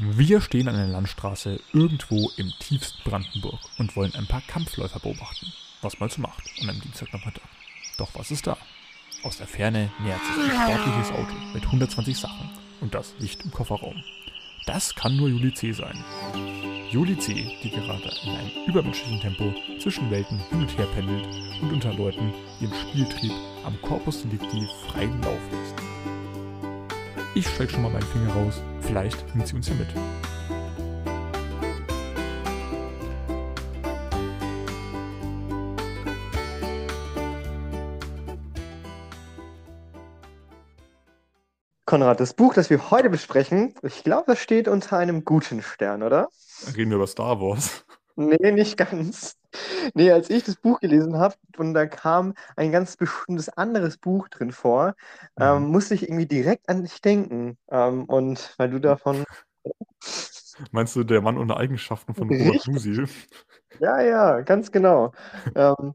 Wir stehen an einer Landstraße irgendwo im tiefsten Brandenburg und wollen ein paar Kampfläufer beobachten, was man so macht an einem Dienstagnachmittag. Doch was ist da? Aus der Ferne nähert sich ein sportliches Auto mit 120 Sachen und das Licht im Kofferraum. Das kann nur Juli C. sein. Juli C., die gerade in einem übermenschlichen Tempo zwischen Welten hin und her pendelt und unter Leuten ihren Spieltrieb am Corpus Delicti freien Lauf lässt. Ich streck schon mal meinen Finger raus, vielleicht nimmt sie uns ja mit. Konrad, das Buch, das wir heute besprechen, ich glaube, das steht unter einem guten Stern, oder? Reden wir über Star Wars. Nee, nicht ganz. Nee, als ich das Buch gelesen habe und da kam ein ganz bestimmtes anderes Buch drin vor, ähm, Mhm. musste ich irgendwie direkt an dich denken. Ähm, und weil du davon. Meinst du der Mann ohne Eigenschaften von Robert. Musil? Ja, ja, ganz genau. Ähm,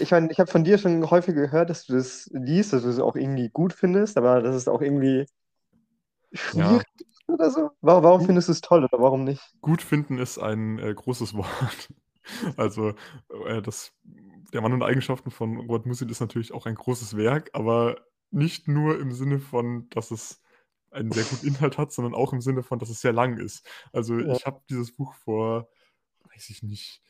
ich meine, ich habe von dir schon häufig gehört, dass du das liest, dass du es auch irgendwie gut findest, aber dass es auch irgendwie schwierig ist oder so. Warum, warum findest du es toll oder warum nicht? Gut finden ist ein äh, großes Wort. Also, äh, das, der Mann ohne Eigenschaften von Robert Musil ist natürlich auch ein großes Werk, aber nicht nur im Sinne von, dass es einen sehr guten Inhalt hat, sondern auch im Sinne von, dass es sehr lang ist. Also, Ja. ich habe dieses Buch vor, weiß ich nicht,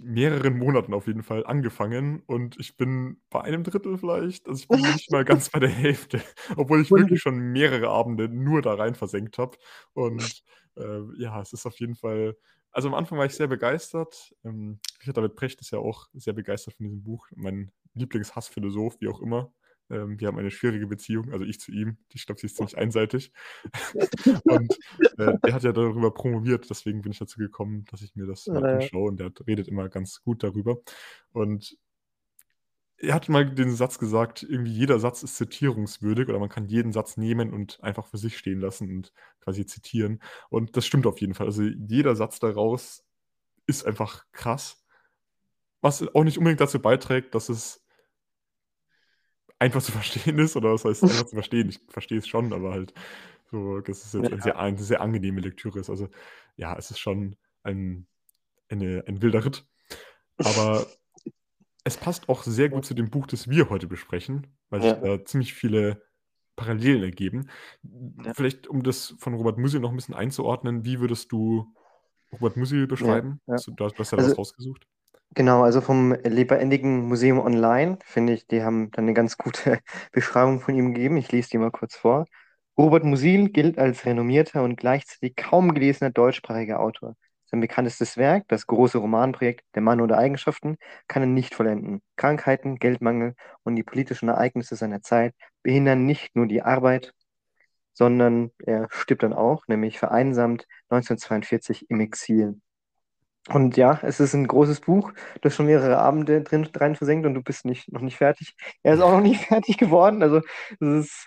mehreren Monaten auf jeden Fall angefangen und ich bin bei einem Drittel vielleicht, also ich bin nicht mal ganz bei der Hälfte, obwohl ich wirklich schon mehrere Abende nur da rein versenkt habe. Und äh, ja, es ist auf jeden Fall, also am Anfang war ich sehr begeistert. Ähm, Richard David Precht ist ja auch sehr begeistert von diesem Buch, mein Lieblingshassphilosoph, wie auch immer. Ähm, wir haben eine schwierige Beziehung, also ich zu ihm. Ich glaube, sie ist ziemlich einseitig. und äh, er hat ja darüber promoviert, deswegen bin ich dazu gekommen, dass ich mir das mal anschaue und der hat- redet immer ganz gut darüber. Und er hat mal den Satz gesagt, irgendwie jeder Satz ist zitierungswürdig oder man kann jeden Satz nehmen und einfach für sich stehen lassen und quasi zitieren. Und das stimmt auf jeden Fall. Also jeder Satz daraus ist einfach krass. Was auch nicht unbedingt dazu beiträgt, dass es einfach zu verstehen ist, oder was heißt einfach zu verstehen? Ich verstehe es schon, aber halt so, dass es jetzt Ja. eine, sehr, eine sehr angenehme Lektüre ist. Also ja, es ist schon ein, eine, ein wilder Ritt. Aber es passt auch sehr gut zu dem Buch, das wir heute besprechen, weil sich Ja. da ziemlich viele Parallelen ergeben. Ja. Vielleicht, um das von Robert Musil noch ein bisschen einzuordnen, wie würdest du Robert Musil beschreiben? ja. Hast Du, du hast ja Also- was rausgesucht. Genau, also vom lebendigen Museum Online, finde ich, die haben dann eine ganz gute Beschreibung von ihm gegeben. Ich lese die mal kurz vor. Robert Musil gilt als renommierter und gleichzeitig kaum gelesener deutschsprachiger Autor. Sein bekanntestes Werk, das große Romanprojekt Der Mann ohne Eigenschaften, kann er nicht vollenden. Krankheiten, Geldmangel und die politischen Ereignisse seiner Zeit behindern nicht nur die Arbeit, sondern er stirbt dann auch, nämlich vereinsamt 1942 im Exil. Und ja, es ist ein großes Buch. Du hast schon mehrere Abende drin rein versenkt und du bist nicht, noch nicht fertig. Er ist auch noch nicht fertig geworden. Also es ist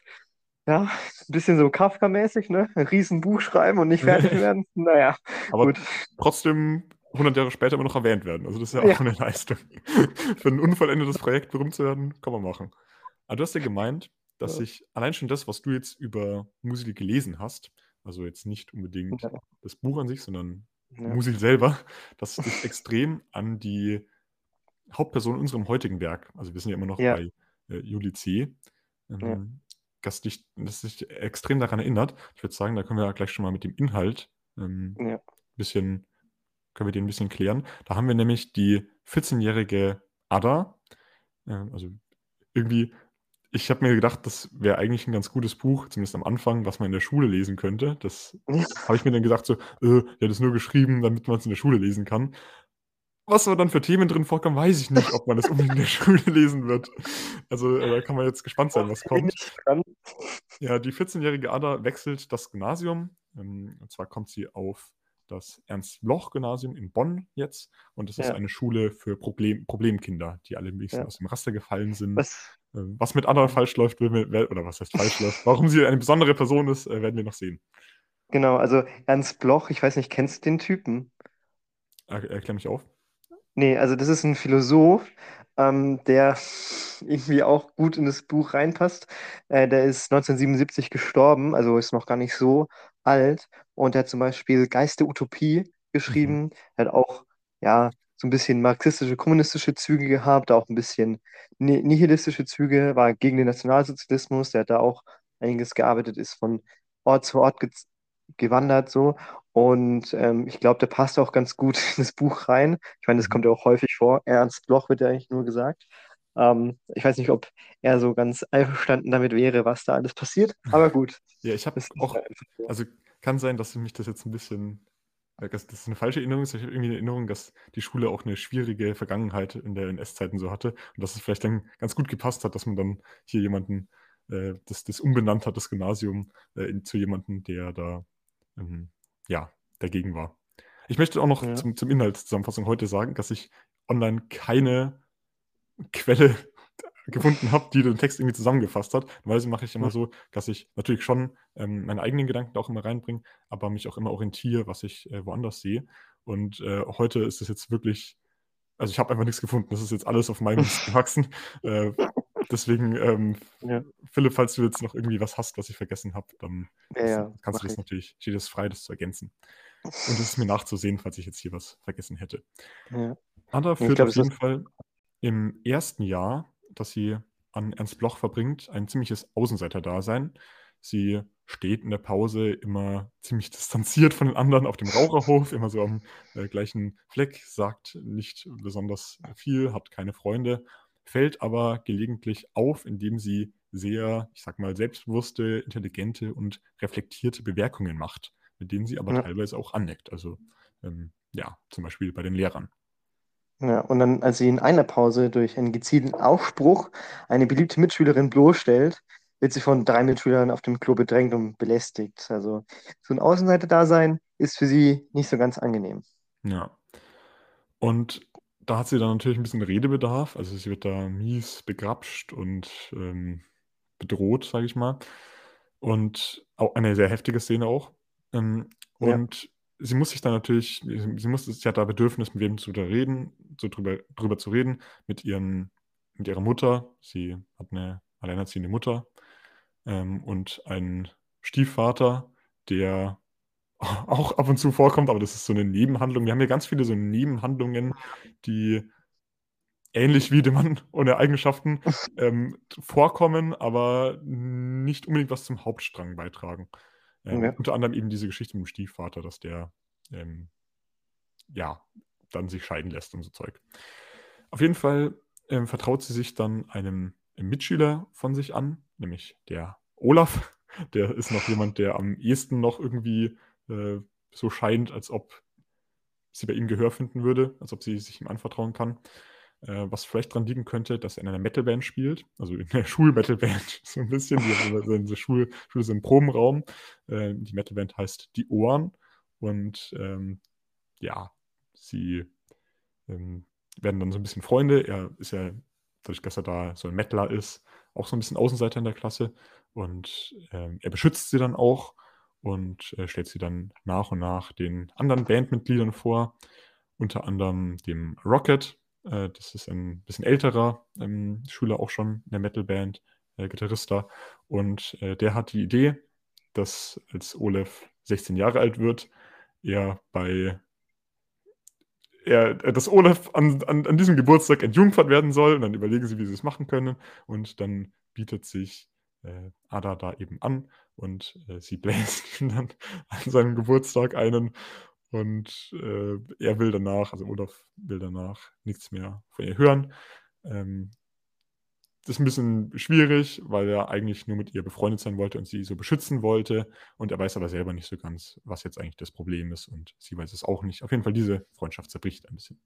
ja ein bisschen so Kafka-mäßig, ne? Ein riesen Buch schreiben und nicht fertig werden. Naja, Aber gut. trotzdem 100 Jahre später immer noch erwähnt werden. Also das ist ja auch Ja. eine Leistung. Für ein unvollendetes Projekt berühmt zu werden, kann man machen. Aber du hast ja gemeint, dass Ja. sich allein schon das, was du jetzt über Musil gelesen hast, also jetzt nicht unbedingt Ja. das Buch an sich, sondern Ja. Musil selber, dass dich extrem an die Hauptperson in unserem heutigen Werk, also wir sind ja immer noch Ja. bei äh, Juli C., ähm, Ja. dass, dich, dass dich extrem daran erinnert. Ich würde sagen, da können wir ja gleich schon mal mit dem Inhalt ähm, Ja. bisschen, können wir den ein bisschen klären. Da haben wir nämlich die 14-jährige Ada. Ähm, also irgendwie, ich habe mir gedacht, das wäre eigentlich ein ganz gutes Buch, zumindest am Anfang, was man in der Schule lesen könnte. Das habe ich mir dann gesagt, so, äh, hat es nur geschrieben, damit man es in der Schule lesen kann. Was aber dann für Themen drin vorkommen, weiß ich nicht, ob man das unbedingt in der Schule lesen wird. Also äh, da kann man jetzt gespannt sein, was Bin kommt. Ja, die 14-jährige Ada wechselt das Gymnasium. Ähm, und zwar kommt sie auf das Ernst-Bloch-Gymnasium in Bonn jetzt. Und das ist Ja. eine Schule für Problem Problemkinder, die alle ein bisschen Ja. aus dem Raster gefallen sind. Was, was mit Ada falsch läuft, wir, oder was heißt falsch läuft, warum sie eine besondere Person ist, äh, werden wir noch sehen. genau, also Ernst Bloch, ich weiß nicht, kennst du den Typen? Er, erklär mich auf. Nee, also das ist ein Philosoph, ähm, der irgendwie auch gut in das Buch reinpasst. Äh, der ist 1977 gestorben, also ist noch gar nicht so alt. Und er hat zum Beispiel Geist der Utopie Mhm. geschrieben. Er hat auch, ja, so ein bisschen marxistische, kommunistische Züge gehabt, auch ein bisschen ni- nihilistische Züge, war gegen den Nationalsozialismus. Der hat da auch einiges gearbeitet, ist von Ort zu Ort ge gewandert so. Und ähm, ich glaube, der passt auch ganz gut in das Buch rein. Ich meine, das Mhm. kommt ja auch häufig vor. Ernst Bloch wird ja eigentlich nur gesagt. Ähm, ich weiß nicht, ob er so ganz einverstanden damit wäre, was da alles passiert. Aber gut, Ja, ich habe ist auch, also kann sein, dass mich das jetzt ein bisschen, äh, das eine falsche Erinnerung ist. Ich habe irgendwie eine Erinnerung, dass die Schule auch eine schwierige Vergangenheit in der NS-Zeiten so hatte und dass es vielleicht dann ganz gut gepasst hat, dass man dann hier jemanden, äh, das, das umbenannt hat, das Gymnasium, äh, in, zu jemandem, der da, ähm, ja, dagegen war. Ich möchte auch noch Ja, zum, zum Inhalt Zusammenfassung heute sagen, dass ich online keine Quelle gefunden habe, die den Text irgendwie zusammengefasst hat. Normalerweise mache ich immer Hm. so, dass ich natürlich schon ähm, meine eigenen Gedanken da auch immer reinbringe, aber mich auch immer orientiere, was ich äh, woanders sehe. Und äh, heute ist es jetzt wirklich, also ich habe einfach nichts gefunden. Das ist jetzt alles auf meinem Mist gewachsen. Äh, deswegen, ähm, ja, Philipp, falls du jetzt noch irgendwie was hast, was ich vergessen habe, dann ja, ja, kannst du das ich. natürlich, steht es frei, das zu ergänzen. Und es ist mir nachzusehen, falls ich jetzt hier was vergessen hätte. Ja. Ada führt glaube, auf jeden. Fall im ersten Jahr, das sie an Ernst Bloch verbringt, ein ziemliches Außenseiterdasein. Sie steht in der Pause immer ziemlich distanziert von den anderen auf dem Raucherhof, immer so am äh, gleichen Fleck, sagt nicht besonders viel, hat keine Freunde, fällt aber gelegentlich auf, indem sie sehr, ich sag mal, selbstbewusste, intelligente und reflektierte Bemerkungen macht, mit denen sie aber Ja, teilweise auch aneckt. Also ähm, ja, zum Beispiel bei den Lehrern. Ja. Und dann, als sie in einer Pause durch einen gezielten Aufspruch eine beliebte Mitschülerin bloßstellt, wird sie von drei Mitschülern auf dem Klo bedrängt und belästigt. Also so ein Außenseiter-Dasein ist für sie nicht so ganz angenehm. Ja. Und da hat sie dann natürlich ein bisschen Redebedarf. Also sie wird da mies begrapscht und ähm, bedroht, sage ich mal. Und auch eine sehr heftige Szene auch. Ähm, Ja, und sie muss sich dann natürlich, sie muss, sie hat da Bedürfnis, mit wem zu da reden, so drüber, drüber zu reden, mit ihren, mit ihrer Mutter. Sie hat eine alleinerziehende Mutter ähm, und einen Stiefvater, der auch ab und zu vorkommt, aber das ist so eine Nebenhandlung. Wir haben ja ganz viele so Nebenhandlungen, die ähnlich wie der Mann ohne Eigenschaften ähm, vorkommen, aber nicht unbedingt was zum Hauptstrang beitragen. Ähm, ja, unter anderem eben diese Geschichte mit dem Stiefvater, dass der ähm, ja dann sich scheiden lässt und so Zeug. Auf jeden Fall ähm, vertraut sie sich dann einem Mitschüler von sich an, nämlich der Olaf. Der ist noch jemand, der am ehesten noch irgendwie äh, so scheint, als ob sie bei ihm Gehör finden würde, als ob sie sich ihm anvertrauen kann. Äh, was vielleicht daran liegen könnte, dass er in einer Metalband spielt, also in der Schul-Metalband, so ein bisschen. Die in der Schule, Schule so einen Probenraum. Äh, die Metalband heißt Die Ohren und ähm, ja, sie ähm, werden dann so ein bisschen Freunde. Er ist ja, dadurch, dass er da so ein Metaler ist, auch so ein bisschen Außenseiter in der Klasse. Und ähm, er beschützt sie dann auch und äh, stellt sie dann nach und nach den anderen Bandmitgliedern vor. Unter anderem dem Rocket. Äh, das ist ein bisschen älterer ähm, Schüler auch schon in der Metalband, äh, Gitarrist. Und äh, der hat die Idee, dass als Olaf 16 Jahre alt wird, er bei er, dass Olaf an, an, an diesem Geburtstag entjungfert werden soll. Und dann überlegen sie, wie sie es machen können. Und dann bietet sich äh, Ada da eben an und äh, sie bläst ihm dann an seinem Geburtstag einen. Und äh, er will danach, also Olaf will danach nichts mehr von ihr hören. Ähm, das ist ein bisschen schwierig, weil er eigentlich nur mit ihr befreundet sein wollte und sie so beschützen wollte. Und er weiß aber selber nicht so ganz, was jetzt eigentlich das Problem ist. Und sie weiß es auch nicht. Auf jeden Fall, diese Freundschaft zerbricht ein bisschen.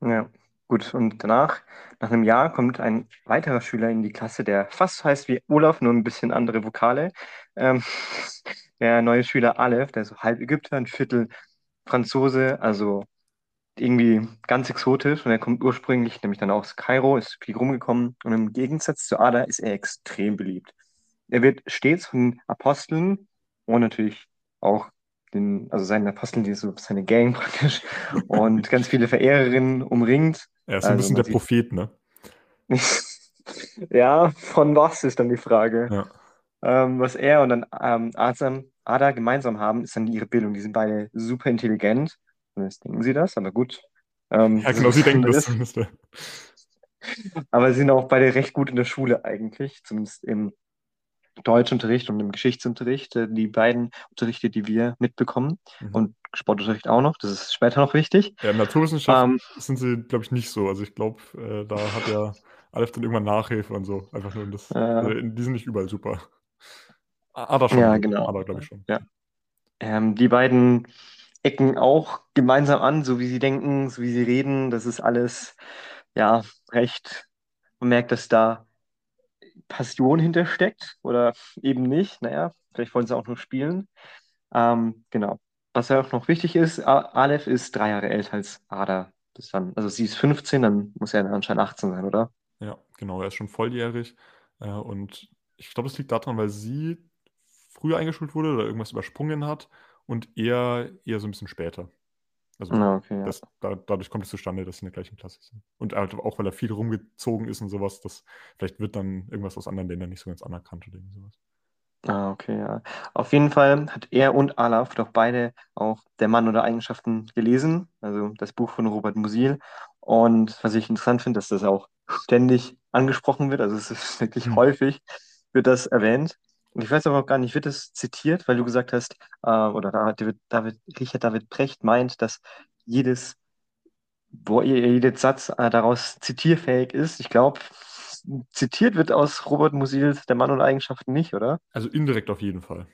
ja. Gut, und danach, nach einem Jahr, kommt ein weiterer Schüler in die Klasse, der fast heißt wie Olaf, nur ein bisschen andere Vokale. Ähm, der neue Schüler Aleph, der so halb Ägypter, ein Viertel Franzose, also irgendwie ganz exotisch. Und er kommt ursprünglich nämlich dann aus Kairo, ist viel rumgekommen. Und im Gegensatz zu Ada ist er extrem beliebt. Er wird stets von Aposteln und natürlich auch den, also seinen Aposteln, die so seine Gang praktisch, und ganz viele Verehrerinnen umringt. Er ist so ein Also bisschen der sieht, Prophet, ne? Ja, von was ist dann die Frage. Ja. Ähm, was er und dann ähm, Azam, Ada gemeinsam haben, ist dann ihre Bildung. Die sind beide super intelligent. Zumindest denken sie das, aber gut. Ähm, Ja, genau, sie denken das zumindest. Aber sie sind auch beide recht gut in der Schule eigentlich, zumindest im Deutschunterricht und im Geschichtsunterricht. Äh, Die beiden Unterrichte, die wir mitbekommen. Mhm. Und Sportunterricht auch noch. Das ist später noch wichtig. Ja, in Naturwissenschaften Ähm, sind sie, glaube ich, nicht so. Also ich glaube, äh, da hat ja Aleph dann irgendwann Nachhilfe und so. Einfach nur das. Also äh, die sind nicht überall super. Aber schon. ja, genau. Aber glaube ich schon. Ja. Ähm, die beiden ecken auch gemeinsam an, so wie sie denken, so wie sie reden. Das ist alles, ja, recht. Man merkt, dass da Passion hintersteckt oder eben nicht. Naja, vielleicht wollen sie auch nur spielen. Ähm, genau. Was ja auch noch wichtig ist, Aleph ist drei Jahre älter als Ada. Das dann, also sie ist 15, dann muss er anscheinend 18 sein, oder? Ja, genau. Er ist schon volljährig. Äh, und ich glaube, es liegt daran, weil sie früher eingeschult wurde oder irgendwas übersprungen hat und er eher so ein bisschen später. Also Na, okay, ja. das, da, dadurch kommt es zustande, dass sie in der gleichen Klasse sind. Und halt auch, weil er viel rumgezogen ist und sowas, das vielleicht wird dann irgendwas aus anderen Ländern nicht so ganz anerkannt oder irgend sowas. Ah, okay, ja. Auf jeden Fall hat er und Alaf doch beide auch Der Mann oder Eigenschaften gelesen, also das Buch von Robert Musil. Und was ich interessant finde, dass das auch ständig angesprochen wird, also es ist wirklich Hm. häufig, wird das erwähnt. Und ich weiß aber auch gar nicht, wird das zitiert, weil du gesagt hast, äh, oder David, David, Richard David Precht meint, dass jedes, wo, jeder Satz äh, daraus zitierfähig ist. Ich glaube, zitiert wird aus Robert Musils Der Mann und Eigenschaften nicht, oder? Also indirekt auf jeden Fall.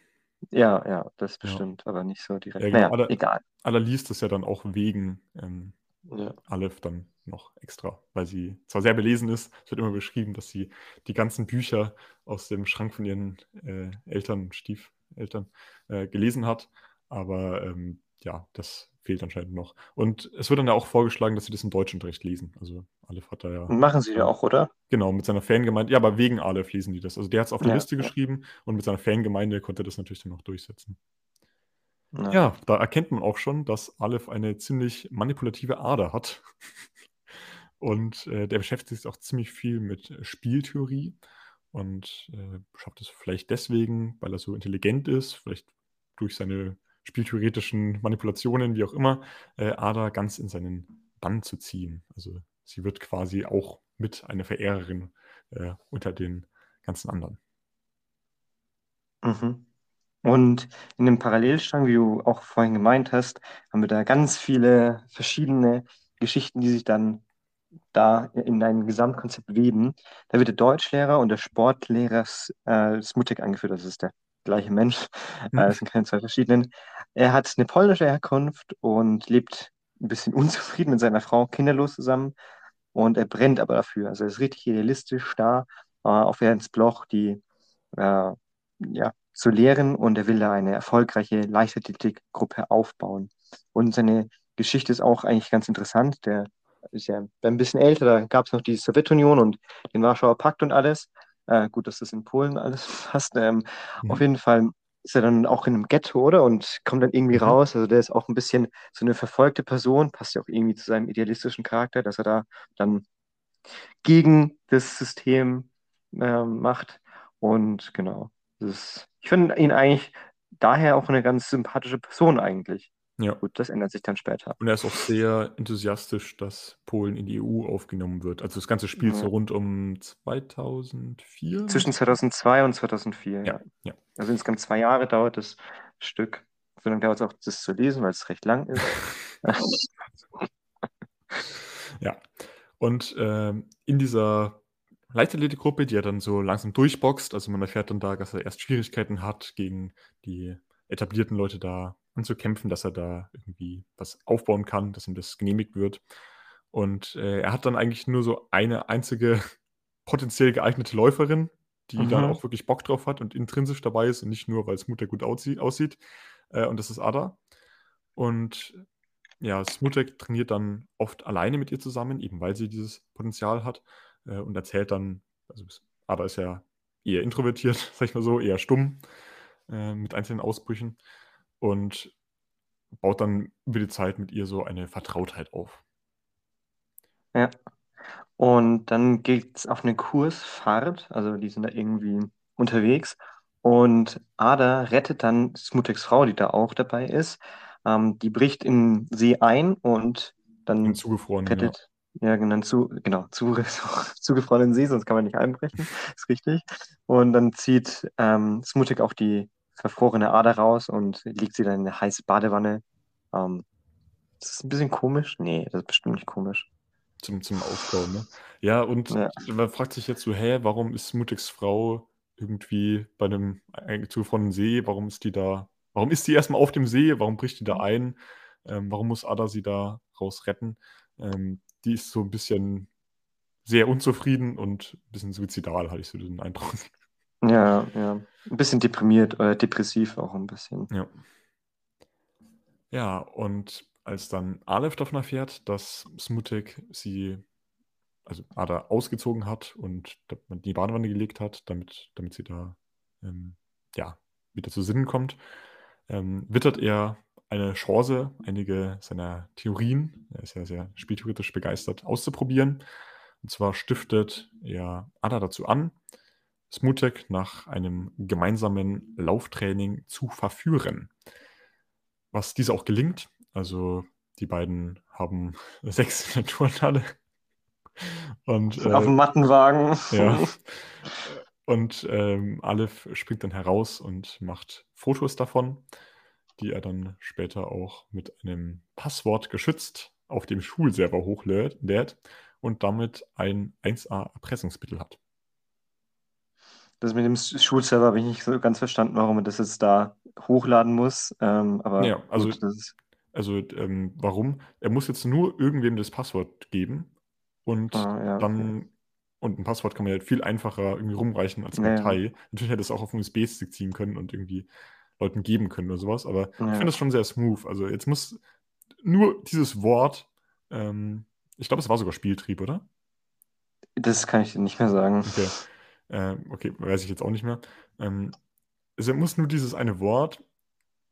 Ja, ja, das Ja. bestimmt, aber nicht so direkt. Ja, genau. Naja, Aller, egal. aller liest es ja dann auch wegen ähm, Ja. Aleph dann noch extra, weil sie zwar sehr belesen ist, es wird immer beschrieben, dass sie die ganzen Bücher aus dem Schrank von ihren äh, Eltern, Stiefeltern äh, gelesen hat, aber ähm, ja, das fehlt anscheinend noch. Und es wird dann ja auch vorgeschlagen, dass sie das im Deutschunterricht lesen. Also Aleph hat da ja machen sie ja auch, oder? genau mit seiner Fangemeinde, ja, aber wegen Aleph lesen die das. Also der hat es auf der Ja, Liste ja. geschrieben und mit seiner Fangemeinde konnte er das natürlich dann noch durchsetzen. Ja. Ja, da erkennt man auch schon, dass Aleph eine ziemlich manipulative Ader hat. Und äh, der beschäftigt sich auch ziemlich viel mit äh, Spieltheorie und äh, schafft es vielleicht deswegen, weil er so intelligent ist, vielleicht durch seine spieltheoretischen Manipulationen, wie auch immer, äh, Ada ganz in seinen Bann zu ziehen. Also sie wird quasi auch mit eine Verehrerin äh, unter den ganzen anderen. Mhm. Und in dem Parallelstrang, wie du auch vorhin gemeint hast, haben wir da ganz viele verschiedene Geschichten, die sich dann da in ein Gesamtkonzept weben. Da wird der Deutschlehrer und der Sportlehrer äh, Smutek angeführt, das ist der gleiche Mensch, Hm. äh, es sind keine zwei verschiedenen. Er hat eine polnische Herkunft und lebt ein bisschen unzufrieden mit seiner Frau, kinderlos zusammen und er brennt aber dafür. Also er ist richtig idealistisch da, äh, auf Ernst-Bloch die äh, ja, zu lehren und er will da eine erfolgreiche Leichtathletikgruppe aufbauen. Und seine Geschichte ist auch eigentlich ganz interessant. Der ist ja ein bisschen älter, da gab es noch die Sowjetunion und den Warschauer Pakt und alles. Äh, gut, dass das in Polen alles passt. Ähm, Auf Mhm. jeden Fall ist er dann auch in einem Ghetto, oder? Und kommt dann irgendwie Mhm. raus. Also der ist auch ein bisschen so eine verfolgte Person, passt ja auch irgendwie zu seinem idealistischen Charakter, dass er da dann gegen das System ähm, macht. Und genau, ist, ich finde ihn eigentlich daher auch eine ganz sympathische Person eigentlich. Ja. Gut, das ändert sich dann später. Und er ist auch sehr enthusiastisch, dass Polen in die EU aufgenommen wird. Also das ganze spielt so Ja. rund um 2004. Zwischen 2002 und 2004, Ja, ja. ja. Also insgesamt zwei Jahre dauert das Stück. So lange dauert es auch, das zu lesen, weil es recht lang ist. Ja. Und ähm, in dieser Leichtathletikgruppe, die er dann so langsam durchboxt, also man erfährt dann da, dass er erst Schwierigkeiten hat, gegen die etablierten Leute da anzukämpfen, dass er da irgendwie was aufbauen kann, dass ihm das genehmigt wird. Und äh, er hat dann eigentlich nur so eine einzige potenziell geeignete Läuferin, die dann Mhm. auch wirklich Bock drauf hat und intrinsisch dabei ist und nicht nur, weil Smutek gut aussie aussieht. Äh, und das ist Ada. Und ja, Smutek trainiert dann oft alleine mit ihr zusammen, eben weil sie dieses Potenzial hat äh, und erzählt dann, also Ada ist ja eher introvertiert, sag ich mal so, eher stumm äh, mit einzelnen Ausbrüchen und baut dann über die Zeit mit ihr so eine Vertrautheit auf. Ja. Und dann geht es auf eine Kursfahrt, also die sind da irgendwie unterwegs. Und Ada rettet dann Smuteks Frau, die da auch dabei ist. Ähm, die bricht in See ein und dann zugefrorenen, ja. rettet, ja, genau, zu, genau, zu, zugefrorenen See, sonst kann man nicht einbrechen, ist richtig. Und dann zieht ähm, Smutek auch die verfrorene Ader raus und legt sie dann in eine heiße Badewanne. Ähm, ist das ein bisschen komisch? Nee, das ist bestimmt nicht komisch. Zum, zum Aufbauen, ne? Ja, und Ja. man fragt sich jetzt so, hä, warum ist Smutiks Frau irgendwie bei einem äh, zugefrorenen See? Warum ist die da? Warum ist die erstmal auf dem See? Warum bricht die da ein? Ähm, warum muss Ada sie da raus retten? Ähm, die ist so ein bisschen sehr unzufrieden und ein bisschen suizidal, hatte ich so den Eindruck. Ja, ja. Ein bisschen deprimiert oder depressiv auch ein bisschen. Ja. Ja, und als dann Aleph davon erfährt, dass Smutek sie, also Ada ausgezogen hat und die Badewanne gelegt hat, damit, damit sie da ähm, ja, wieder zu Sinnen kommt, ähm, wittert er eine Chance, einige seiner Theorien, er ist ja sehr spieltheoretisch begeistert, auszuprobieren. Und zwar stiftet er Ada dazu an, Smutek nach einem gemeinsamen Lauftraining zu verführen. Was diese auch gelingt. Also die beiden haben der Turnhalle. Und Auf dem äh, Mattenwagen. ja. Und ähm, Aleph springt dann heraus und macht Fotos davon, die er dann später auch mit einem Passwort geschützt auf dem Schulserver hochlädt und damit ein 1A Erpressungsmittel hat. Das mit dem Schulserver habe ich nicht so ganz verstanden, warum man das jetzt da hochladen muss. Ähm, aber Ja, also- gut, Also ähm, warum? Er muss jetzt nur irgendwem das Passwort geben und ah, ja, okay. dann und ein Passwort kann man ja viel einfacher irgendwie rumreichen als eine Ja, ja. Datei. Natürlich hätte es auch auf einen USB-Stick ziehen können und irgendwie Leuten geben können oder sowas, aber ich finde das schon sehr smooth. Also jetzt muss nur dieses Wort, ähm, ich glaube, es war sogar Spieltrieb, oder? Das kann ich nicht mehr sagen. Okay. Ähm, okay, weiß ich jetzt auch nicht mehr. Ähm, also er muss nur dieses eine Wort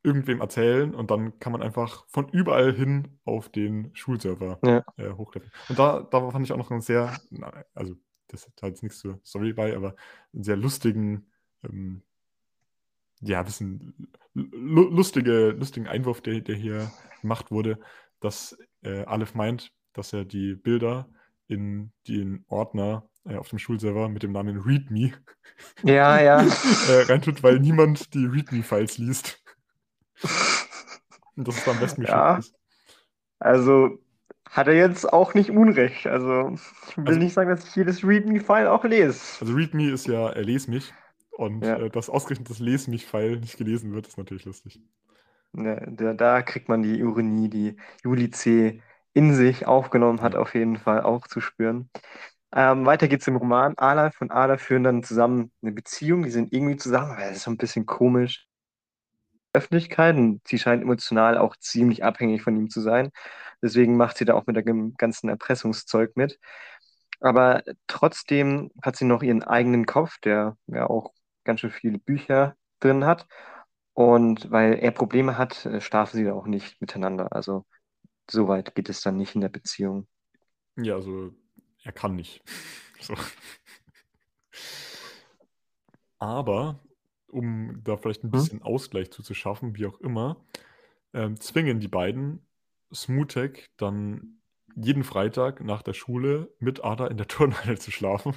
irgendwem erzählen und dann kann man einfach von überall hin auf den Schulserver Ja. äh, hochklettern. Und da, da fand ich auch noch einen sehr, also das hat jetzt nichts zur Story bei, aber einen sehr lustigen, ähm, ja, bisschen lu lustige, lustigen Einwurf, der, der hier gemacht wurde, dass äh, Aleph meint, dass er die Bilder in den Ordner äh, auf dem Schulserver mit dem Namen README Ja, ja. äh, reintut, weil niemand die README-Files liest. Und dass es da am besten geschützt Ja. ist. Also hat er jetzt auch nicht Unrecht. Also ich will Also- nicht sagen, dass ich jedes README-File auch lese. Also README ist ja äh, Les mich. Und Ja. äh, dass ausgerechnet das Les mich-File nicht gelesen wird, ist natürlich lustig. Ja, da, da kriegt man die Ironie, die Juli C. in sich aufgenommen hat, auf jeden Fall auch zu spüren. Ähm, weiter geht's im Roman. Alaf und Ada führen dann zusammen eine Beziehung. Die sind irgendwie zusammen, aber das ist so ein bisschen komisch. Öffentlichkeit und sie scheint emotional auch ziemlich abhängig von ihm zu sein. Deswegen macht sie da auch mit dem ganzen Erpressungszeug mit. Aber trotzdem hat sie noch ihren eigenen Kopf, der ja auch ganz schön viele Bücher drin hat. Und weil er Probleme hat, äh, schlafen sie auch nicht miteinander. Also so weit geht es dann nicht in der Beziehung. Ja, also er kann nicht. So. Aber um da vielleicht ein Hm? bisschen Ausgleich zuzuschaffen, wie auch immer, ähm, zwingen die beiden Smutek dann jeden Freitag nach der Schule mit Ada in der Turnhalle zu schlafen,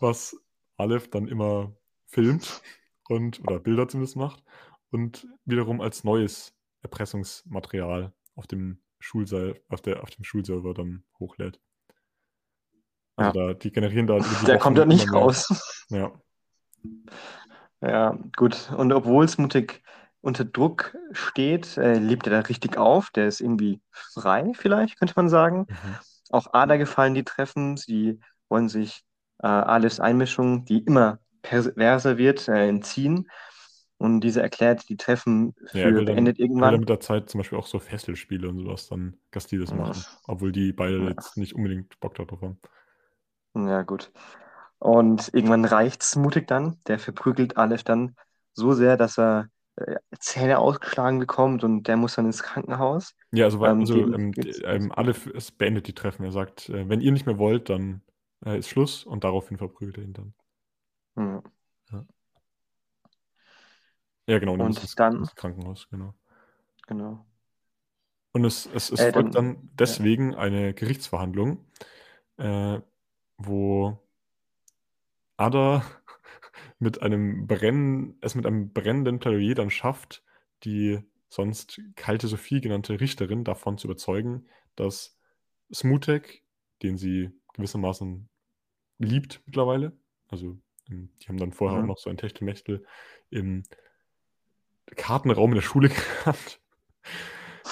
was Aleph dann immer filmt und oder Bilder zumindest macht und wiederum als neues Erpressungsmaterial auf dem Schulser auf der, auf dem Schulserver dann hochlädt. Also da, die generieren da die Der kommt da nicht raus. Ja. Ja, gut. Und obwohl Smutik unter Druck steht, äh, lebt er da richtig auf. Der ist irgendwie frei, vielleicht, könnte man sagen. Mhm. Auch Ada gefallen die Treffen. Sie wollen sich äh, Alefs Einmischung, die immer perverser wird, äh, entziehen. Und diese erklärt die Treffen Ja, für beendet er will irgendwann. mit der Zeit zum Beispiel auch so Fesselspiele und sowas dann Gastiles Ja. machen. Obwohl die beide Ja. jetzt nicht unbedingt Bock darauf haben. Ja, gut. Und irgendwann reicht's mutig dann. Der verprügelt Aleph dann so sehr, dass er äh, Zähne ausgeschlagen bekommt und der muss dann ins Krankenhaus. Ja, also, weil, Ähm, also ähm, ähm. Aleph es beendet die Treffen. Er sagt, äh, wenn ihr nicht mehr wollt, dann äh, ist Schluss und daraufhin verprügelt er ihn dann. Hm. Ja, ja genau, und Und ins, dann, ins Krankenhaus, genau. genau. Und es, es, es Äh, folgt dann, dann ja. deswegen eine Gerichtsverhandlung, äh, wo Ada mit einem Brennen, es mit einem brennenden Plädoyer dann schafft, die sonst kalte Sophie genannte Richterin davon zu überzeugen, dass Smutek, den sie gewissermaßen liebt mittlerweile, also ähm, die haben dann vorher auch Mhm. noch so ein Techtelmechtel im Kartenraum in der Schule gehabt,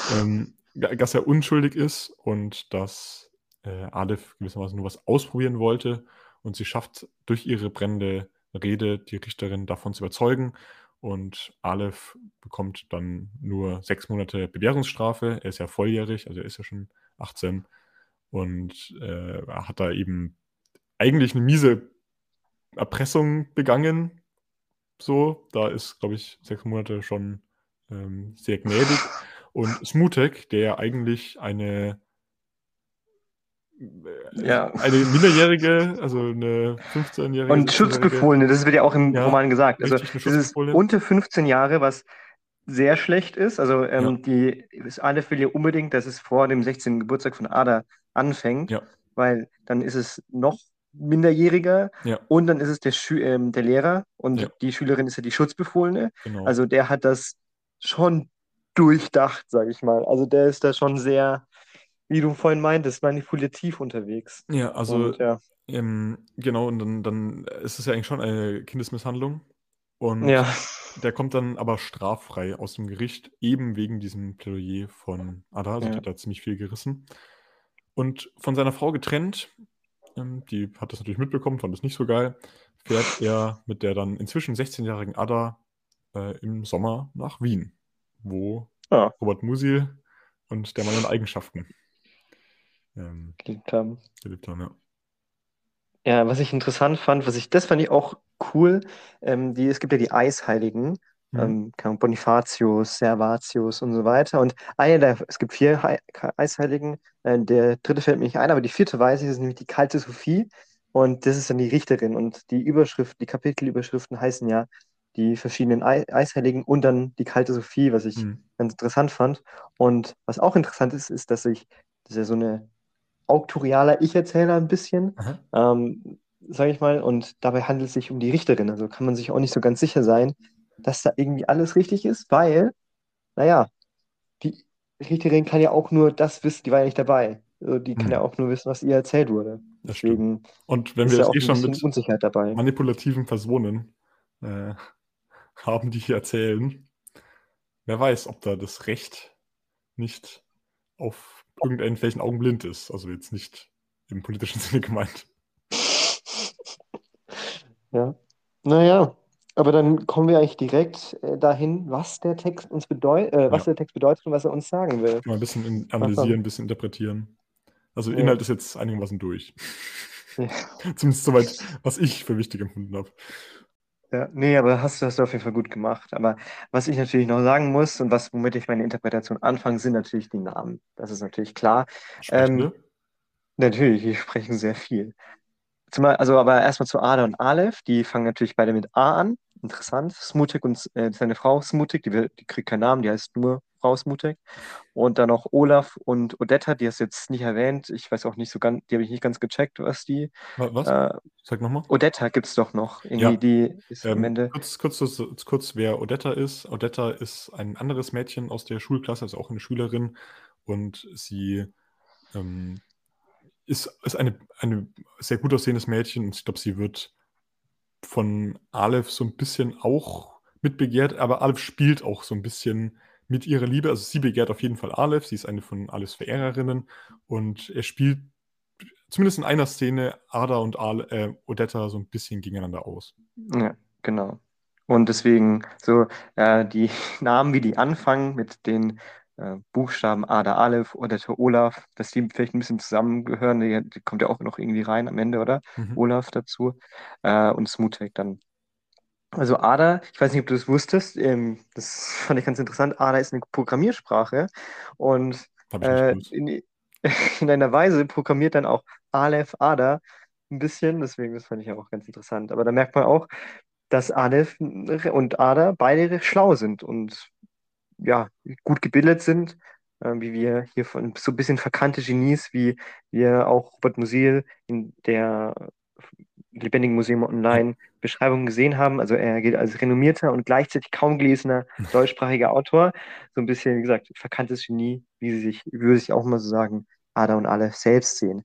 ähm, dass er unschuldig ist und dass äh, Aleph gewissermaßen nur was ausprobieren wollte und sie schafft durch ihre brennende Rede die Richterin davon zu überzeugen und Aleph bekommt dann nur sechs Monate Bewährungsstrafe. Er ist ja volljährig, also er ist ja schon 18 und äh, hat da eben eigentlich eine miese Erpressung begangen. So, da ist, glaube ich, sechs Monate schon ähm, sehr gnädig. Und Smutek, der eigentlich eine, Ja. eine Minderjährige, also eine 15-jährige, Und 16-jährige, Schutzbefohlene, das wird ja auch im ja, Roman gesagt. Also das ist unter 15 Jahre, was sehr schlecht ist. Also Ja, ähm, die das Aleph will ja unbedingt, dass es vor dem 16. Geburtstag von Ada anfängt, ja, weil dann ist es noch minderjähriger ja, und dann ist es der, Schü ähm, der Lehrer und ja, die Schülerin ist ja die Schutzbefohlene. genau. Also der hat das schon durchdacht, sage ich mal. Also der ist da schon sehr, wie du vorhin meintest, manipulativ unterwegs. Ja, also, Und ja, ähm, genau, und dann, dann ist es ja eigentlich schon eine Kindesmisshandlung. Und ja, der kommt dann aber straffrei aus dem Gericht, eben wegen diesem Plädoyer von Ada. Also ja. hat da ziemlich viel gerissen. Und von seiner Frau getrennt, ähm, die hat das natürlich mitbekommen, fand das nicht so geil, fährt er mit der dann inzwischen 16-jährigen Ada äh, im Sommer nach Wien, wo Ja, Robert Musil und der Mann in Eigenschaften ähm, geliebt haben. gelebt haben. Ja. Ja, was ich interessant fand, was ich, das fand ich auch cool, ähm, die, es gibt ja die Eisheiligen, Mhm. ähm, Bonifatius, Servatius und so weiter. Und eine der, es gibt vier Hei- Eisheiligen, äh, der dritte fällt mir nicht ein, aber die vierte weiß ich, ist nämlich die kalte Sophie. Und das ist dann die Richterin. Und die Überschrift, die Kapitelüberschriften heißen ja die verschiedenen Ei Eisheiligen und dann die kalte Sophie, was ich Mhm. ganz interessant fand. Und was auch interessant ist, ist, dass ich, das ist ja so eine auktorialer Ich-Erzähler ein bisschen, ähm, sage ich mal, und dabei handelt es sich um die Richterin. Also kann man sich auch nicht so ganz sicher sein, dass da irgendwie alles richtig ist, weil, naja, die Richterin kann ja auch nur das wissen, die war ja nicht dabei. Also die kann ja Mhm. auch nur wissen, was ihr erzählt wurde. Deswegen Und wenn wir ja das auch eh schon mit Unsicherheit dabei. manipulativen Personen äh, haben, die hier erzählen, wer weiß, ob da das Recht nicht auf irgendwelchen Augen blind ist. Also jetzt nicht im politischen Sinne gemeint. Ja. Naja, aber dann kommen wir eigentlich direkt äh, dahin, was der Text uns bedeutet, äh, was Ja. der Text bedeutet und was er uns sagen will. Mal ein bisschen analysieren, ein bisschen interpretieren. Also Ja. Inhalt ist jetzt einigermaßen durch. Ja. Zumindest soweit, was ich für wichtig empfunden habe. Ja, nee, aber hast, du- hast du auf jeden Fall gut gemacht. Aber was ich natürlich noch sagen muss und was, womit ich meine Interpretation anfange, sind natürlich die Namen. Das ist natürlich klar. Ähm, natürlich, die sprechen sehr viel. Zumal, also aber erstmal zu Ada und Aleph, die fangen natürlich beide mit A an. Interessant. Smutik und äh, seine Frau Smutik, die, die kriegt keinen Namen, die heißt nur Frau Smutik. Und dann noch Olaf und Odetta, die hast du jetzt nicht erwähnt. Ich weiß auch nicht so ganz, die habe ich nicht ganz gecheckt, was die. Wa- Was? Äh, Sag nochmal. Odetta gibt es doch noch. Irgendwie, Ja. die ist am Ähm, Ende. kurz, kurz, kurz, kurz, wer Odetta ist. Odetta ist ein anderes Mädchen aus der Schulklasse, also auch eine Schülerin. Und sie ähm, ist, ist eine, eine sehr gut aussehendes Mädchen. Und ich glaube, sie wird von Aleph so ein bisschen auch mitbegehrt. Aber Aleph spielt auch so ein bisschen mit ihrer Liebe. Also sie begehrt auf jeden Fall Aleph. Sie ist eine von Alephs Verehrerinnen. Und er spielt zumindest in einer Szene Ada und Ale, äh, Odetta so ein bisschen gegeneinander aus. Ja, genau. Und deswegen so äh, die Namen, wie die anfangen mit den äh, Buchstaben Ada Aleph der Olaf, dass die vielleicht ein bisschen zusammengehören, die, die kommt ja auch noch irgendwie rein am Ende, oder? Mhm. Olaf dazu. Äh, und Smutek dann. Also Ada, ich weiß nicht, ob du das wusstest, ähm, das fand ich ganz interessant. Ada ist eine Programmiersprache und äh, in, in einer Weise programmiert dann auch Aleph Ada ein bisschen, deswegen das fand ich auch ganz interessant. Aber da merkt man auch, dass Aleph und Ada beide schlau sind und ja, gut gebildet sind, äh, wie wir hier von so ein bisschen verkannte Genies, wie wir auch Robert Musil in der Lebendigen Museum Ja, Online Beschreibung gesehen haben. Also er gilt als renommierter und gleichzeitig kaum gelesener deutschsprachiger Autor. So ein bisschen, wie gesagt, verkanntes Genie, wie sie sich, würde ich auch mal so sagen, Ada und Aleph selbst sehen.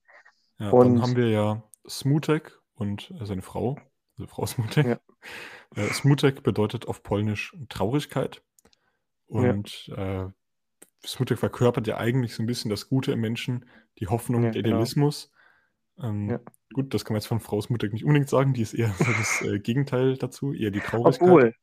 ja, dann haben Und wir ja Smutek und äh, seine Frau, also Frau Smutek. ja, Äh, Smutek bedeutet auf Polnisch Traurigkeit ja, und äh, Smutek verkörpert ja eigentlich so ein bisschen das Gute im Menschen, die Hoffnung, ja, der genau. Idealismus. Ähm, Ja. Gut, das kann man jetzt von Frau Smutek nicht unbedingt sagen, die ist eher so das äh, Gegenteil dazu, eher die Traurigkeit. Obwohl,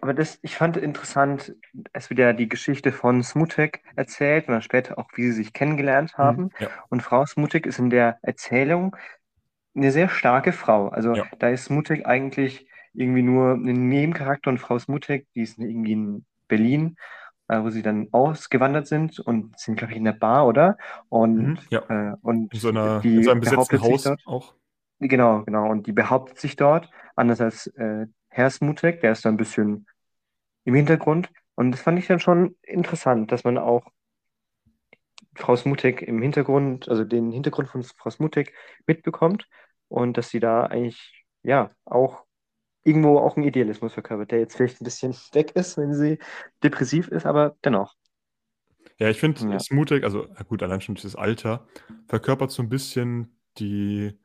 aber das, ich fand interessant, es wird ja die Geschichte von Smutek erzählt und dann später auch, wie sie sich kennengelernt Hm, haben. ja, Und Frau Smutek ist in der Erzählung eine sehr starke Frau. Also ja. da ist Smutek eigentlich irgendwie nur ein Nebencharakter und Frau Smutek, die ist irgendwie in Berlin, äh, wo sie dann ausgewandert sind und sind, glaube ich, in der Bar, oder? Und, Mhm, ja. äh, In und so einer, in die so einem besetzten Haus dort. auch. Genau, genau. Und die behauptet sich dort, anders als äh, Herr Smutek, der ist da ein bisschen im Hintergrund. Und das fand ich dann schon interessant, dass man auch Frau Smutek im Hintergrund, also den Hintergrund von Frau Smutek mitbekommt und dass sie da eigentlich, ja, auch irgendwo auch einen Idealismus verkörpert, der jetzt vielleicht ein bisschen weg ist, wenn sie depressiv ist, aber dennoch. Ja, ich finde, Ja, Smutek, also ja gut, allein schon dieses Alter, verkörpert so ein bisschen die,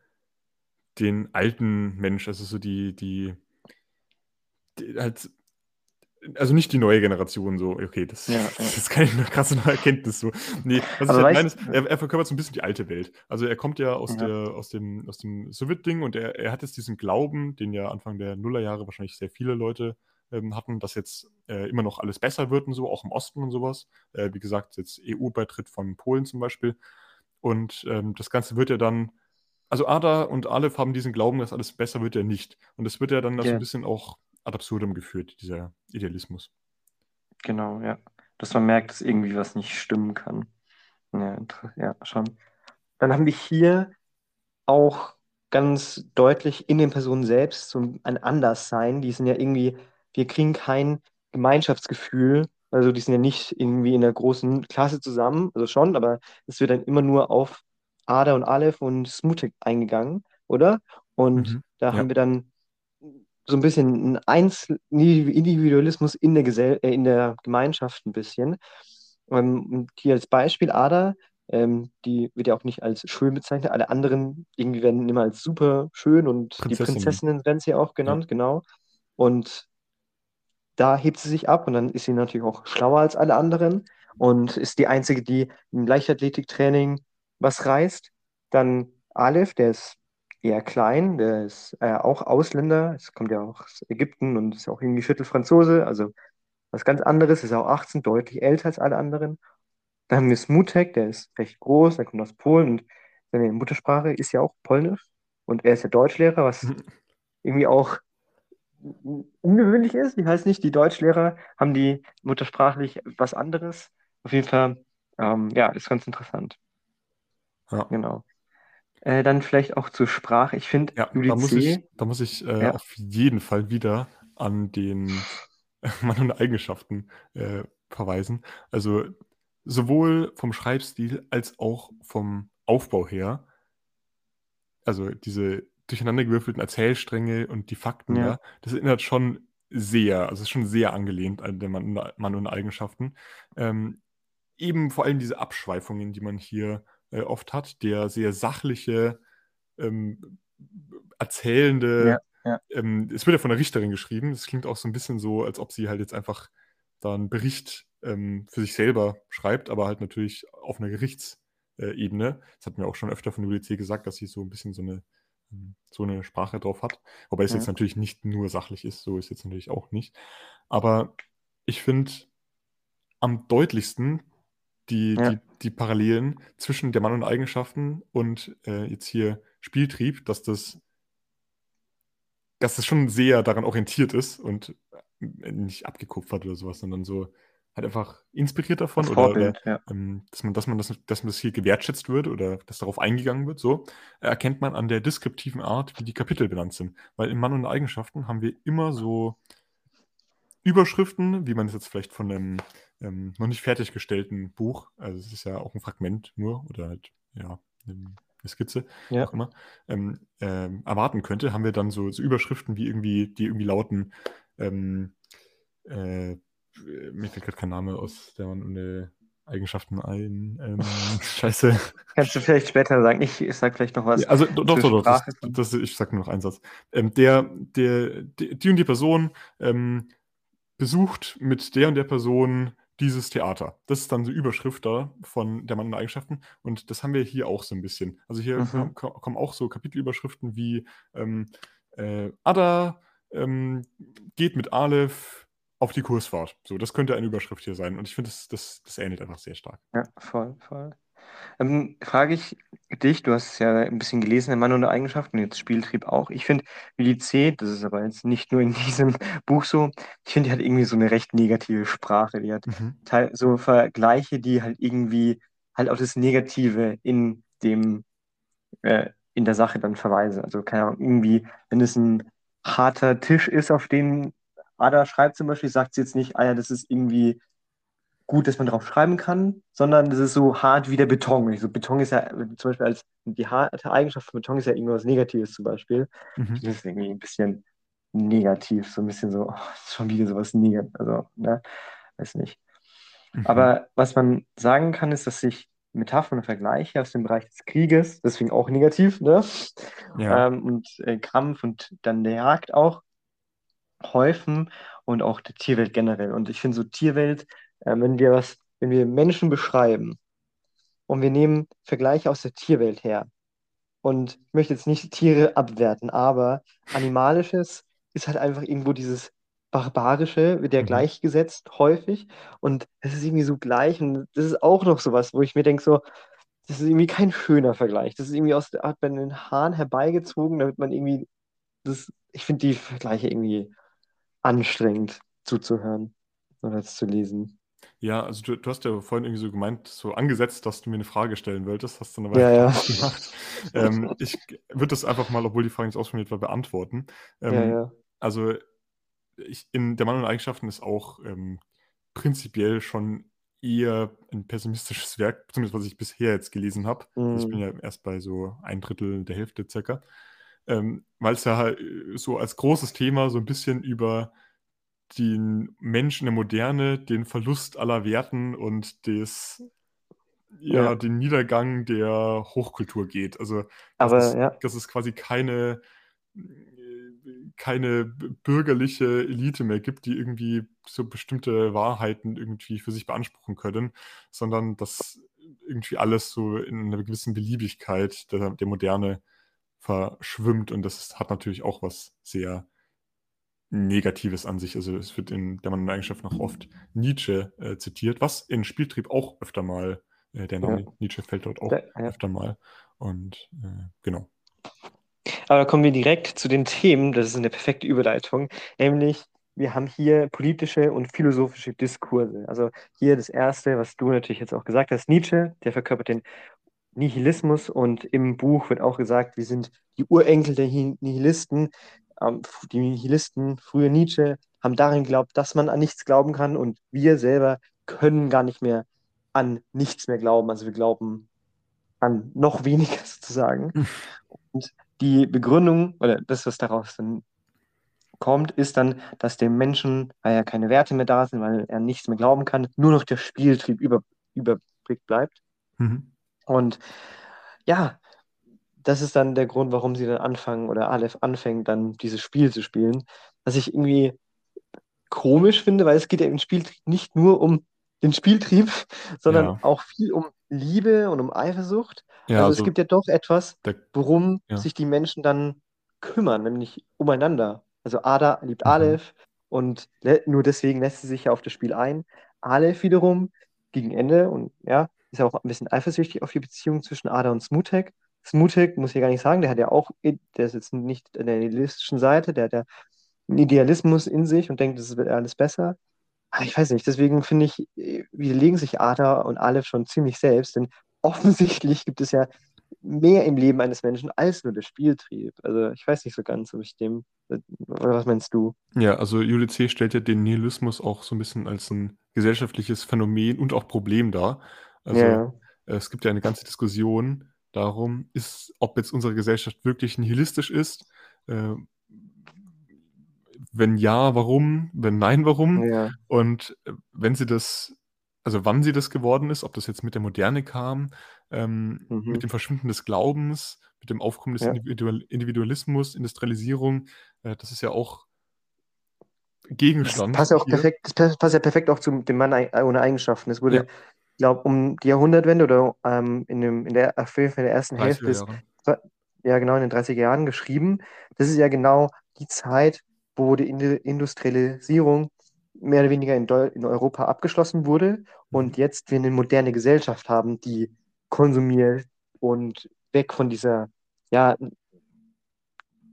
den alten Mensch, also so die, die, die halt, also nicht die neue Generation so, okay, das, ja, das ja. ist keine krasse Erkenntnis so. Nee, was ich Aber halt meine, ist, er, er verkörpert so ein bisschen die alte Welt. Also er kommt ja aus ja, der, aus dem, aus dem Sowjet-Ding und er, er hat jetzt diesen Glauben, den ja Anfang der Nullerjahre wahrscheinlich sehr viele Leute ähm, hatten, dass jetzt äh, immer noch alles besser wird und so, auch im Osten und sowas. Äh, wie gesagt, jetzt EU-Beitritt von Polen zum Beispiel. Und ähm, das Ganze wird ja dann, also Ada und Aleph haben diesen Glauben, dass alles besser wird ja nicht. Und das wird ja dann so ein bisschen auch ad absurdum geführt, dieser Idealismus. genau, ja. Dass man merkt, dass irgendwie was nicht stimmen kann. Ja, ja, schon. Dann haben wir hier auch ganz deutlich in den Personen selbst so ein Anderssein. Die sind ja irgendwie, wir kriegen kein Gemeinschaftsgefühl. Also die sind ja nicht irgendwie in der großen Klasse zusammen, also schon, aber es wird dann immer nur auf Ada und Aleph und Smutek eingegangen, oder? Und Mhm. da Ja, haben wir dann so ein bisschen einen Einzel Individualismus in der Gesell äh, in der Gemeinschaft ein bisschen. Ähm, und hier als Beispiel Ada, ähm, die wird ja auch nicht als schön bezeichnet. Alle anderen irgendwie werden immer als super schön und die Prinzessinnen. Werden sie auch Ja. genannt, genau. Und da hebt sie sich ab und dann ist sie natürlich auch schlauer als alle anderen und ist die Einzige, die im Leichtathletiktraining was reißt. Dann Aleph, der ist eher klein, der ist äh, auch Ausländer, es kommt ja auch aus Ägypten und ist auch irgendwie Viertelfranzose, also was ganz anderes, ist auch 18, deutlich älter als alle anderen. Dann haben wir Smutek, der ist recht groß, der kommt aus Polen und seine Muttersprache ist ja auch Polnisch und er ist ja Deutschlehrer, was irgendwie auch ungewöhnlich ist. Ich weiß nicht, die Deutschlehrer haben die muttersprachlich was anderes. Auf jeden Fall, ähm, ja, ist ganz interessant. Ja. Genau. Äh, dann vielleicht auch zur Sprache. Ich finde, Ja, da muss ich, da muss ich äh, ja, auf jeden Fall wieder an den Mann und Eigenschaften äh, verweisen. Also sowohl vom Schreibstil als auch vom Aufbau her. Also diese durcheinandergewürfelten Erzählstränge und die Fakten ja, da, das erinnert schon sehr, also ist schon sehr angelehnt an den Mann, Mann und Eigenschaften. Ähm, eben vor allem diese Abschweifungen, die man hier äh, oft hat, der sehr sachliche, ähm, erzählende, ja, ja, ähm, es wird ja von der Richterin geschrieben, es klingt auch so ein bisschen so, als ob sie halt jetzt einfach da einen Bericht ähm, für sich selber schreibt, aber halt natürlich auf einer Gerichtsebene. Das hat mir auch schon öfter von der UDC gesagt, dass sie so ein bisschen so eine, ähm, so eine Sprache drauf hat. Wobei es jetzt ja, natürlich nicht nur sachlich ist, so ist jetzt natürlich auch nicht. Aber ich finde am deutlichsten die, ja, die, die Parallelen zwischen der Mann und Eigenschaften und äh, jetzt hier Spieltrieb, dass das dass es schon sehr daran orientiert ist und nicht abgekupfert oder sowas, sondern so halt einfach inspiriert davon oder, oder ja. ähm, dass, man, dass, man das, dass man das hier gewertschätzt wird oder dass darauf eingegangen wird, so erkennt man an der deskriptiven Art, wie die Kapitel benannt sind. Weil in Mann und Eigenschaften haben wir immer so Überschriften, wie man es jetzt vielleicht von einem ähm, noch nicht fertiggestellten Buch, also es ist ja auch ein Fragment nur oder halt, ja, eine Skizze, ja. auch immer, ähm, ähm, erwarten könnte, haben wir dann so, so, Überschriften wie irgendwie, die irgendwie lauten, ähm, äh, mir fällt gerade kein Name aus der man eine Eigenschaften ein. Ähm, scheiße. Kannst du vielleicht später sagen? Ich, ich sag vielleicht noch was. Ja, also doch, doch, doch. Das, das, ich sag nur noch einen Satz. Ähm, der, der, die, die und die Person ähm, besucht mit der und der Person dieses Theater. Das ist dann so Überschrift da von der Mann und Eigenschaften. Und das haben wir hier auch so ein bisschen. Also hier mhm. kommen auch so Kapitelüberschriften wie ähm, äh, Ada ähm, geht mit Aleph auf die Kursfahrt. So, das könnte eine Überschrift hier sein. Und ich finde, das, das, das ähnelt einfach sehr stark. Ja, voll, voll. Ähm, frage ich dich, du hast es ja ein bisschen gelesen, der Mann ohne Eigenschaften, jetzt Spieltrieb auch. Ich finde, Willi C., das ist aber jetzt nicht nur in diesem Buch so, ich finde, die hat irgendwie so eine recht negative Sprache. Die hat mhm. so Vergleiche, die halt irgendwie halt auf das Negative in dem, äh, in der Sache dann verweisen. Also, keine Ahnung, irgendwie, wenn es ein harter Tisch ist, auf dem Ada schreibt zum Beispiel, sagt sie jetzt nicht, ah ja, das ist irgendwie gut, dass man drauf schreiben kann, sondern das ist so hart wie der Beton. So, Beton ist ja zum Beispiel als die harte Eigenschaft von Beton ist ja irgendwas Negatives zum Beispiel. Mhm. Das ist irgendwie ein bisschen negativ, so ein bisschen so, oh, schon wieder sowas negativ, also, ne, weiß nicht. Mhm. Aber was man sagen kann, ist, dass sich Metaphern und Vergleiche aus dem Bereich des Krieges, deswegen auch negativ, ne? Ja. Ähm, und äh, Kampf und dann der Jagd auch häufen und auch der Tierwelt generell. Und ich finde so Tierwelt äh, wenn wir was, wenn wir Menschen beschreiben und wir nehmen Vergleiche aus der Tierwelt her, und ich möchte jetzt nicht Tiere abwerten, aber Animalisches ist halt einfach irgendwo dieses Barbarische, wird ja mhm. gleichgesetzt häufig und es ist irgendwie so gleich und das ist auch noch sowas, wo ich mir denke so, das ist irgendwie kein schöner Vergleich. Das ist irgendwie aus der Art bei den Haaren herbeigezogen, damit man irgendwie das, ich finde die Vergleiche irgendwie anstrengend zuzuhören oder zu lesen. Ja, also du, du hast ja vorhin irgendwie so gemeint, so angesetzt, dass du mir eine Frage stellen wolltest, hast du dann aber ja, ja. gemacht. ähm, ich würde das einfach mal, obwohl die Frage nicht ausformuliert war, beantworten. Ähm, ja, ja. Also ich, in der Mann und Eigenschaften ist auch ähm, prinzipiell schon eher ein pessimistisches Werk, zumindest was ich bisher jetzt gelesen habe. Mhm. Also ich bin mhm. ja erst bei so ein Drittel der Hälfte circa. Ähm, Weil es ja halt so als großes Thema so ein bisschen über den Menschen der Moderne, den Verlust aller Werten und des, ja, ja. den Niedergang der Hochkultur geht. Also, dass, Aber, es, ja. dass es quasi keine, keine bürgerliche Elite mehr gibt, die irgendwie so bestimmte Wahrheiten irgendwie für sich beanspruchen können, sondern dass irgendwie alles so in einer gewissen Beliebigkeit der, der Moderne verschwimmt und das hat natürlich auch was sehr Negatives an sich. Also es wird in der Mann Eigenschaft noch oft Nietzsche äh, zitiert, was in Spieltrieb auch öfter mal, äh, der Name ja. Nietzsche fällt dort auch ja, ja. öfter mal. Und äh, genau. Aber da kommen wir direkt zu den Themen, das ist eine perfekte Überleitung, nämlich wir haben hier politische und philosophische Diskurse. Also hier das Erste, was du natürlich jetzt auch gesagt hast, Nietzsche, der verkörpert den Nihilismus und im Buch wird auch gesagt, wir sind die Urenkel der Nihilisten, ähm, die Nihilisten, früher Nietzsche, haben darin geglaubt, dass man an nichts glauben kann und wir selber können gar nicht mehr an nichts mehr glauben. Also wir glauben an noch weniger sozusagen. Und die Begründung oder das, was daraus dann kommt, ist dann, dass dem Menschen, weil ja keine Werte mehr da sind, weil er nichts mehr glauben kann, nur noch der Spieltrieb über, überblick bleibt. Mhm. Und ja, das ist dann der Grund, warum sie dann anfangen oder Aleph anfängt, dann dieses Spiel zu spielen. Was ich irgendwie komisch finde, weil es geht ja im Spieltrieb nicht nur um den Spieltrieb, sondern ja. auch viel um Liebe und um Eifersucht. Ja, also, also, es gibt ja doch etwas, worum ja. sich die Menschen dann kümmern, nämlich umeinander. Also Ada liebt mhm. Aleph und nur deswegen lässt sie sich ja auf das Spiel ein. Aleph wiederum gegen Ende und ja, ist ja auch ein bisschen eifersüchtig auf die Beziehung zwischen Ada und Smutek Smutek, muss ich gar nicht sagen, der hat ja auch, der ist jetzt nicht an der nihilistischen Seite, der hat ja einen Idealismus in sich und denkt, es wird alles besser. Aber ich weiß nicht, deswegen finde ich, äh, widerlegen sich Ada und Aleph schon ziemlich selbst, denn offensichtlich gibt es ja mehr im Leben eines Menschen als nur der Spieltrieb. Also ich weiß nicht so ganz, ob ich dem, oder was meinst du? Ja, also Juli C. stellt ja den Nihilismus auch so ein bisschen als ein gesellschaftliches Phänomen und auch Problem dar. Also Ja, es gibt ja eine ganze Diskussion darum, ist, ob jetzt unsere Gesellschaft wirklich nihilistisch ist. Äh, wenn ja, warum? Wenn nein, warum? ja, Und äh, wenn sie das, also wann sie das geworden ist, ob das jetzt mit der Moderne kam, ähm, mhm, mit dem Verschwinden des Glaubens, mit dem Aufkommen des ja. Individual Individualismus, Industrialisierung, äh, das ist ja auch Das Gegenstand passt ja auch hier. perfekt, das passt ja perfekt auch zu dem Mann ohne Eigenschaften. Es Ja, wurde, ich glaube, um die Jahrhundertwende oder ähm, in dem, in der, auf jeden Fall in der ersten Hälfte 30er des, ja genau, in den 30er Jahren geschrieben. Das ist ja genau die Zeit, wo die Indu- Industrialisierung mehr oder weniger in, Deu in Europa abgeschlossen wurde Mhm. und jetzt wir eine moderne Gesellschaft haben, die konsumiert und weg von dieser, ja,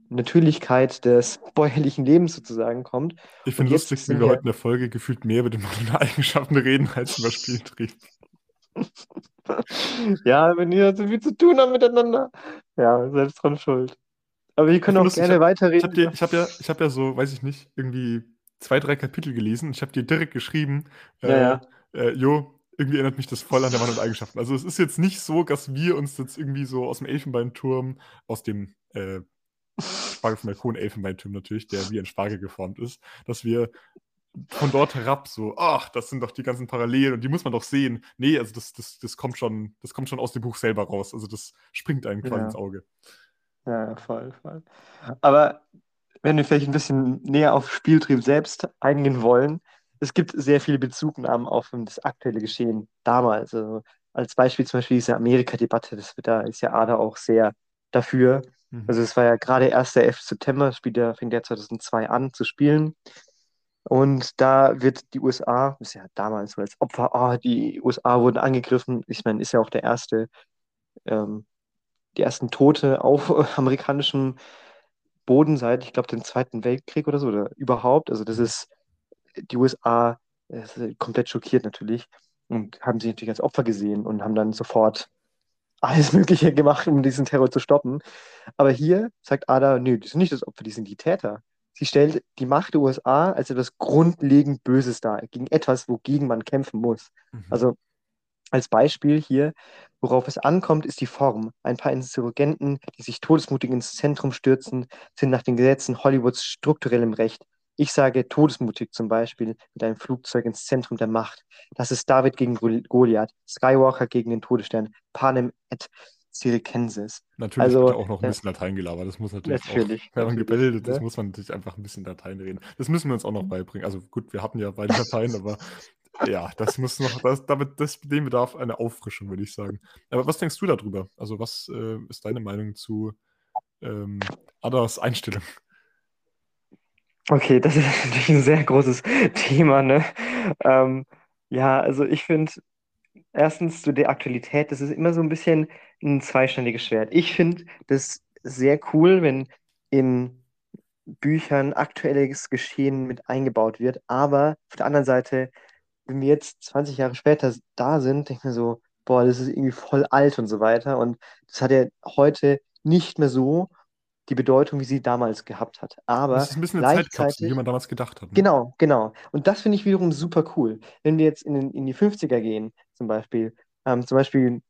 Natürlichkeit des bäuerlichen Lebens sozusagen kommt. Ich finde lustig, wie wir heute in der Folge gefühlt mehr über die moderne Eigenschaften reden als über Spieltrieb. Ja, wenn die so viel zu tun haben miteinander. Ja, selbst dran schuld. Aber wir können auch lustig, gerne habe ich weiterreden hab über. ich hab ja, ich hab ja so, weiß ich nicht, irgendwie zwei, drei Kapitel gelesen ich habe dir direkt geschrieben, Ja, äh, ja. äh, jo, irgendwie erinnert mich das voll an der Mann und Eigenschaften. Also es ist jetzt nicht so, dass wir uns jetzt irgendwie so aus dem Elfenbeinturm, aus dem äh, Spargel vom Balkon Elfenbeinturm natürlich, der wie ein Spargel geformt ist, dass wir von dort herab so, ach, das sind doch die ganzen Parallelen und die muss man doch sehen. Nee, also das, das, das kommt schon, das kommt schon aus dem Buch selber raus. Also das springt einem quasi ins Ja, Auge. ja, voll, voll. Aber wenn wir vielleicht ein bisschen näher auf Spieltrieb selbst eingehen wollen, es gibt sehr viele Bezugnahmen auf das aktuelle Geschehen damals. Also als Beispiel zum Beispiel diese Amerika-Debatte, das wird da ist ja Ada auch sehr dafür. Mhm. Also es war ja gerade erst der 11. September, das Spiel der, fing ja 2002 an zu spielen. Und da wird die USA, ist ja damals so als Opfer, ah, die USA wurden angegriffen. Ich meine, ist ja auch der erste, ähm, die ersten Tote auf amerikanischem Boden seit, ich glaube, dem Zweiten Weltkrieg oder so, oder überhaupt. Also das ist, die USA sind komplett schockiert natürlich und haben sich natürlich als Opfer gesehen und haben dann sofort alles Mögliche gemacht, um diesen Terror zu stoppen. Aber hier sagt Ada, nö, die sind nicht das Opfer, die sind die Täter. Sie stellt die Macht der USA als etwas grundlegend Böses dar, gegen etwas, wogegen man kämpfen muss. Mhm. Also als Beispiel hier, worauf es ankommt, ist die Form. Ein paar Insurgenten, die sich todesmutig ins Zentrum stürzen, sind nach den Gesetzen Hollywoods strukturell im Recht. Ich sage todesmutig zum Beispiel mit einem Flugzeug ins Zentrum der Macht. Das ist David gegen Gol- Goliath, Skywalker gegen den Todesstern, Panem et Circenses. Natürlich wird Also, auch noch ein bisschen Latein gelabert. Das muss natürlich auch, natürlich, wenn man natürlich, gebildet ist, ne? muss man natürlich einfach ein bisschen Latein reden. Das müssen wir uns auch noch beibringen. Also gut, wir hatten ja beide Latein, aber ja, das muss noch, das, damit, das, dem bedarf eine Auffrischung, würde ich sagen. Aber was denkst du darüber? Also was äh, ist deine Meinung zu ähm, Adas Einstellung? Okay, das ist natürlich ein sehr großes Thema, ne? Ähm, ja, also ich finde, erstens zu der Aktualität, das ist immer so ein bisschen ein zweischneidiges Schwert. Ich finde das sehr cool, wenn in Büchern aktuelles Geschehen mit eingebaut wird, aber auf der anderen Seite, wenn wir jetzt 20 Jahre später da sind, denke ich mir so, boah, das ist irgendwie voll alt und so weiter und das hat ja heute nicht mehr so die Bedeutung, wie sie damals gehabt hat. Das Aber ist ein bisschen eine Zeitkapsel, wie man damals gedacht hat. Ne? Genau, genau. Und das finde ich wiederum super cool. Wenn wir jetzt in, in die 50er gehen, zum Beispiel, ähm, zum Beispiel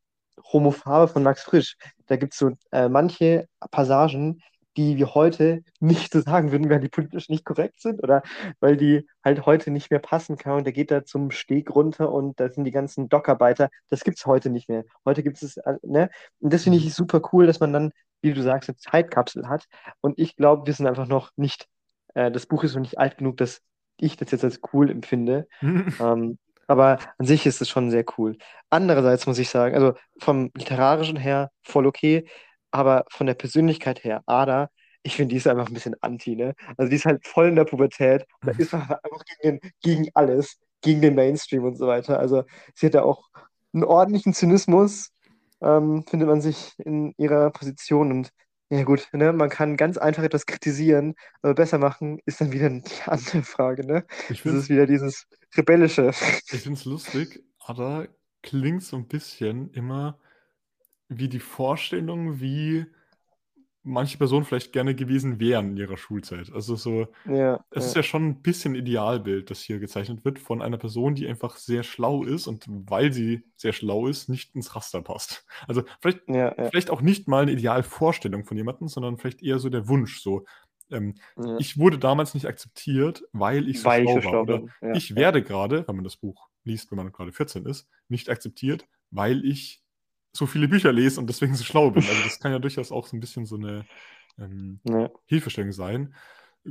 Homophabe von Max Frisch, da gibt es so äh, manche Passagen, die wir heute nicht so sagen würden, weil die politisch nicht korrekt sind oder weil die halt heute nicht mehr passen kann. Und der geht da zum Steg runter und da sind die ganzen Dockarbeiter. Das gibt es heute nicht mehr. Heute gibt es, äh, ne? Und das finde Mhm. ich super cool, dass man dann, wie du sagst, eine Zeitkapsel hat. Und ich glaube, wir sind einfach noch nicht äh, das Buch ist noch nicht alt genug, dass ich das jetzt als cool empfinde. Ähm, aber an sich ist es schon sehr cool. Andererseits muss ich sagen, also vom Literarischen her voll okay, aber von der Persönlichkeit her, Ada, ich finde, die ist einfach ein bisschen anti, ne? Also die ist halt voll in der Pubertät und da ist man einfach gegen, den, gegen alles, gegen den Mainstream und so weiter. Also sie hat ja auch einen ordentlichen Zynismus ähm, findet man sich in ihrer Position und ja gut, ne, man kann ganz einfach etwas kritisieren, aber besser machen ist dann wieder die andere Frage, ne? Ich Das ist wieder dieses Rebellische. ich find's lustig, Ada klingt so ein bisschen immer wie die Vorstellung, wie manche Personen vielleicht gerne gewesen wären in ihrer Schulzeit. Also so, Ja, es ist ja, ja schon ein bisschen Idealbild, das hier gezeichnet wird von einer Person, die einfach sehr schlau ist und weil sie sehr schlau ist, nicht ins Raster passt. Also vielleicht, ja, ja, vielleicht auch nicht mal eine Idealvorstellung von jemandem, sondern vielleicht eher so der Wunsch, so, ähm, ja. ich wurde damals nicht akzeptiert, weil ich so Weil ich schlau so war. Oder. Ja, ich werde gerade, wenn man das Buch liest, wenn man gerade 14 ist, nicht akzeptiert, weil ich so viele Bücher lese und deswegen so schlau bin. Also das kann ja durchaus auch so ein bisschen so eine ähm, ja. Hilfestellung sein.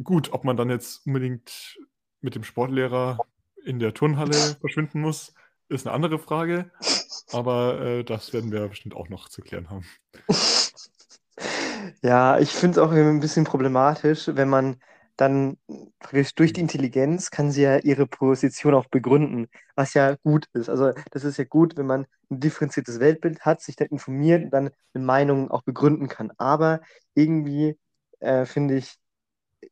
Gut, ob man dann jetzt unbedingt mit dem Sportlehrer in der Turnhalle verschwinden muss, ist eine andere Frage. Aber äh, das werden wir bestimmt auch noch zu klären haben. Ja, ich finde es auch ein bisschen problematisch, wenn man dann praktisch durch die Intelligenz kann sie ja ihre Position auch begründen, was ja gut ist. Also das ist ja gut, wenn man ein differenziertes Weltbild hat, sich dann informiert und dann eine Meinung auch begründen kann. Aber irgendwie äh, finde ich,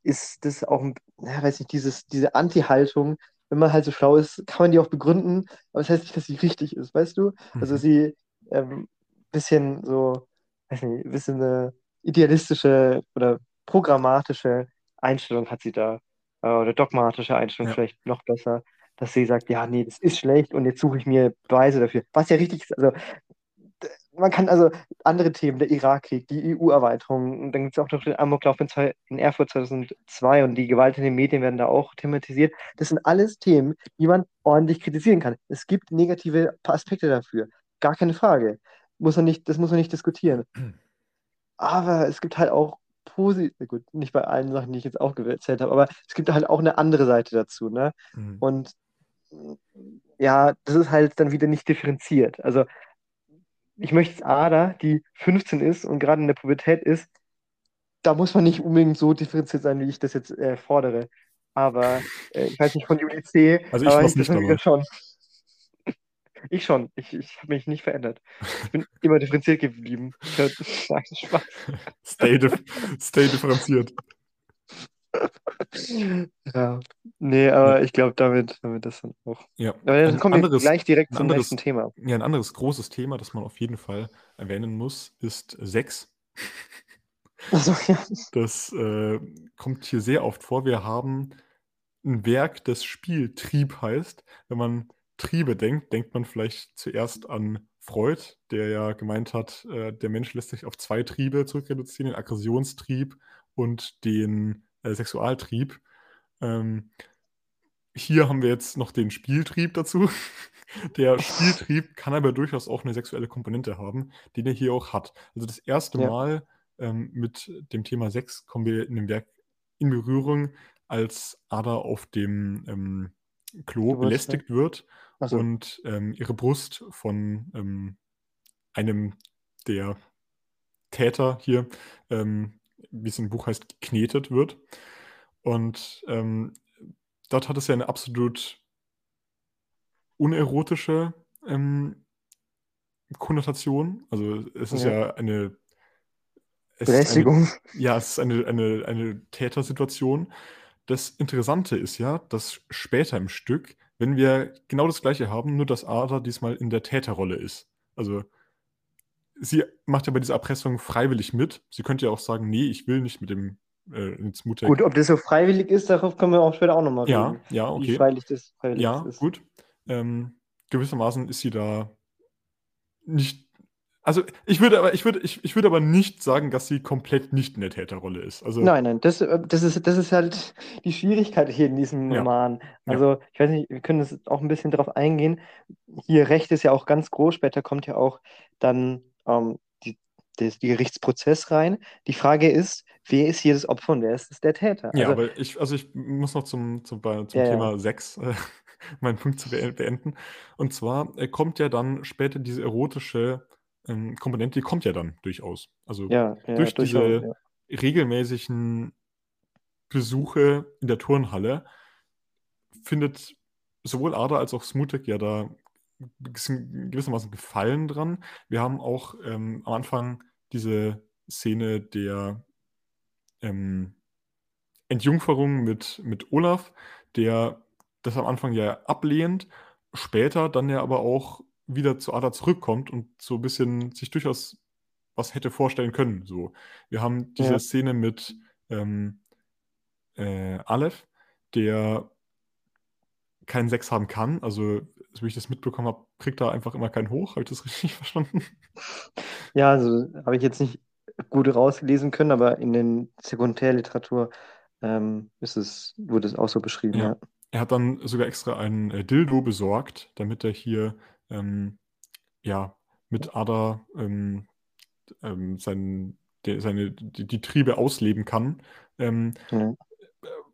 ist das auch, ein- ja, weiß nicht, dieses, diese Anti-Haltung, wenn man halt so schlau ist, kann man die auch begründen, aber das heißt nicht, dass sie richtig ist, weißt du? Also Mhm. sie ähm, bisschen so, weiß nicht, ein bisschen eine idealistische oder programmatische Einstellung hat sie da, äh, oder dogmatische Einstellung Ja. vielleicht noch besser, dass sie sagt, ja, nee, das ist schlecht und jetzt suche ich mir Beweise dafür. Was ja richtig ist, also man kann also andere Themen, der Irakkrieg, die EU-Erweiterung, und dann gibt es auch noch den Amoklauf in, zwei, in Erfurt 2002 und die Gewalt in den Medien werden da auch thematisiert. Das sind alles Themen, die man ordentlich kritisieren kann. Es gibt negative Aspekte dafür, gar keine Frage. Muss man nicht, das muss man nicht diskutieren. Aber es gibt halt auch positiv, gut, nicht bei allen Sachen, die ich jetzt aufgezählt habe, aber es gibt halt auch eine andere Seite dazu, ne? Mhm. Und ja, das ist halt dann wieder nicht differenziert. Also ich möchte jetzt Ada, die 15 ist und gerade in der Pubertät ist, da muss man nicht unbedingt so differenziert sein, wie ich das jetzt äh, fordere. Aber äh, ich weiß nicht von Juli C., Also ich aber ich das schon. Ich schon. Ich, ich habe mich nicht verändert. Ich bin immer differenziert geblieben. Nein, Spaß. Stay, dif stay differenziert. Ja. Nee, aber ich glaube, damit, damit das dann auch. Ja. Aber dann Ein kommen wir anderes, gleich direkt zum anderes, nächsten Thema. ja, ein anderes großes Thema, das man auf jeden Fall erwähnen muss, ist Sex. Also, ja. Das äh, kommt hier sehr oft vor. Wir haben ein Werk, das Spieltrieb heißt. Wenn man Triebe denkt, denkt man vielleicht zuerst an Freud, der ja gemeint hat, äh, der Mensch lässt sich auf zwei Triebe zurückreduzieren, den Aggressionstrieb und den äh, Sexualtrieb. Ähm, hier haben wir jetzt noch den Spieltrieb dazu. Der Spieltrieb kann aber durchaus auch eine sexuelle Komponente haben, den er hier auch hat. Also das erste Ja. Mal ähm, mit dem Thema Sex kommen wir in dem Werk in Berührung, als Ada auf dem ähm, Klo Geburtstag. belästigt wird Also, und ähm, ihre Brust von ähm, einem der Täter hier, ähm, wie es im Buch heißt, geknetet wird. Und ähm, dort hat es ja eine absolut unerotische ähm, Konnotation. Also es ist Ja. ja eine, Belästigung. ja, es ist eine, eine, eine Tätersituation. Das Interessante ist ja, dass später im Stück, wenn wir genau das Gleiche haben, nur dass Ada diesmal in der Täterrolle ist. Also sie macht ja bei dieser Erpressung freiwillig mit. Sie könnte ja auch sagen, nee, ich will nicht mit dem äh, ins Mutter. Gut, ob das so freiwillig ist, darauf können wir auch später auch nochmal Ja, reden. ja, Wie okay. freiwillig das freiwillig Ja, ist. gut. Ähm, gewissermaßen ist sie da nicht. Also ich würde aber, ich würde, ich, ich würde aber nicht sagen, dass sie komplett nicht in der Täterrolle ist. Also Nein, nein, das, äh, das ist, das ist halt die Schwierigkeit hier in diesem Ja. Roman. Ja. Also, ich weiß nicht, wir können das auch ein bisschen drauf eingehen. Hier Recht ist ja auch ganz groß, später kommt ja auch dann ähm, die, das, die Gerichtsprozess rein. Die Frage ist, wer ist hier das Opfer und wer ist es der Täter? Ja, Also, aber ich, also ich muss noch zum, zum, zum Ja, ja. Thema 6 äh, meinen Punkt zu be- beenden. Und zwar äh, kommt ja dann später diese erotische ähm, Komponente, die kommt ja dann durchaus. Also ja, ja, durch durchaus, diese ja. regelmäßigen Besuche in der Turnhalle findet sowohl Ada als auch Smutek ja da gewissermaßen Gefallen dran. Wir haben auch ähm, am Anfang diese Szene der ähm, Entjungferung mit, mit Olaf, der das am Anfang ja ablehnt, später dann ja aber auch wieder zu Ada zurückkommt und so ein bisschen sich durchaus was hätte vorstellen können. So. Wir haben diese Ja. Szene mit ähm, äh, Aleph, der keinen Sex haben kann. Also, so wie ich das mitbekommen habe, kriegt er einfach immer keinen hoch. Habe ich das richtig verstanden? Ja, also habe ich jetzt nicht gut rausgelesen können, aber in den Sekundärliteratur ähm, ist es, wurde es auch so beschrieben, Ja. ja. Er hat dann sogar extra einen äh, Dildo besorgt, damit er hier ähm, ja, mit Ada ähm, ähm, sein, der, seine, die, die Triebe ausleben kann. Ähm, Ja.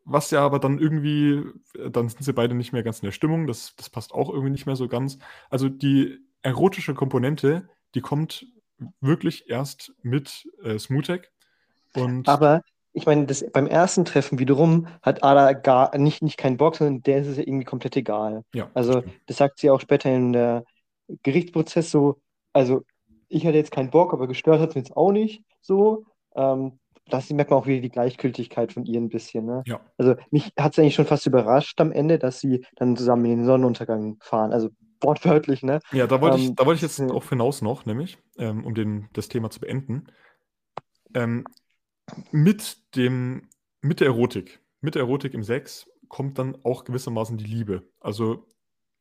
was ja aber dann irgendwie, äh, dann sind sie beide nicht mehr ganz in der Stimmung. Das, das passt auch irgendwie nicht mehr so ganz. Also die erotische Komponente, die kommt wirklich erst mit äh, Smutek. Und Aber ich meine, das, beim ersten Treffen wiederum hat Ada gar nicht, nicht keinen Bock, sondern der ist es ja irgendwie komplett egal. ja, Also, stimmt. das sagt sie auch später in der Gerichtsprozess so, also ich hatte jetzt keinen Bock, aber gestört hat es jetzt auch nicht so. Ähm, das merkt man auch wieder die Gleichgültigkeit von ihr ein bisschen, ne? Ja, Also mich hat es eigentlich schon fast überrascht am Ende, dass sie dann zusammen in den Sonnenuntergang fahren. Also wortwörtlich, ne? ja, da wollte ich, Ähm, da wollte ich jetzt äh, auch hinaus noch, nämlich, ähm, um den, das Thema zu beenden. Ähm, mit dem, mit der Erotik, mit der Erotik im Sex kommt dann auch gewissermaßen die Liebe. Also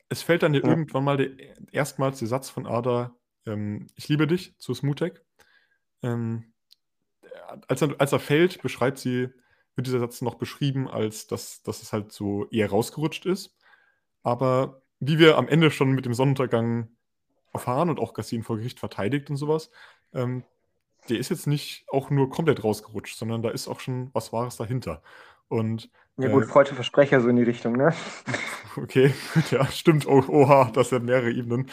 es fällt dann ja Ja. irgendwann mal der, erstmals der Satz von Ada, ähm, ich liebe dich, zu Smutek. Ähm, als, er, als er fällt, beschreibt sie, wird dieser Satz noch beschrieben, als dass, dass es halt so eher rausgerutscht ist. Aber wie wir am Ende schon mit dem Sonnenuntergang erfahren und auch Gassin vor Gericht verteidigt und sowas, ähm, der ist jetzt nicht auch nur komplett rausgerutscht, sondern da ist auch schon was Wahres dahinter. Und Ja gut, äh, freudsche Versprecher so in die Richtung, ne? okay, ja, stimmt. Oh, oha, das sind mehrere Ebenen.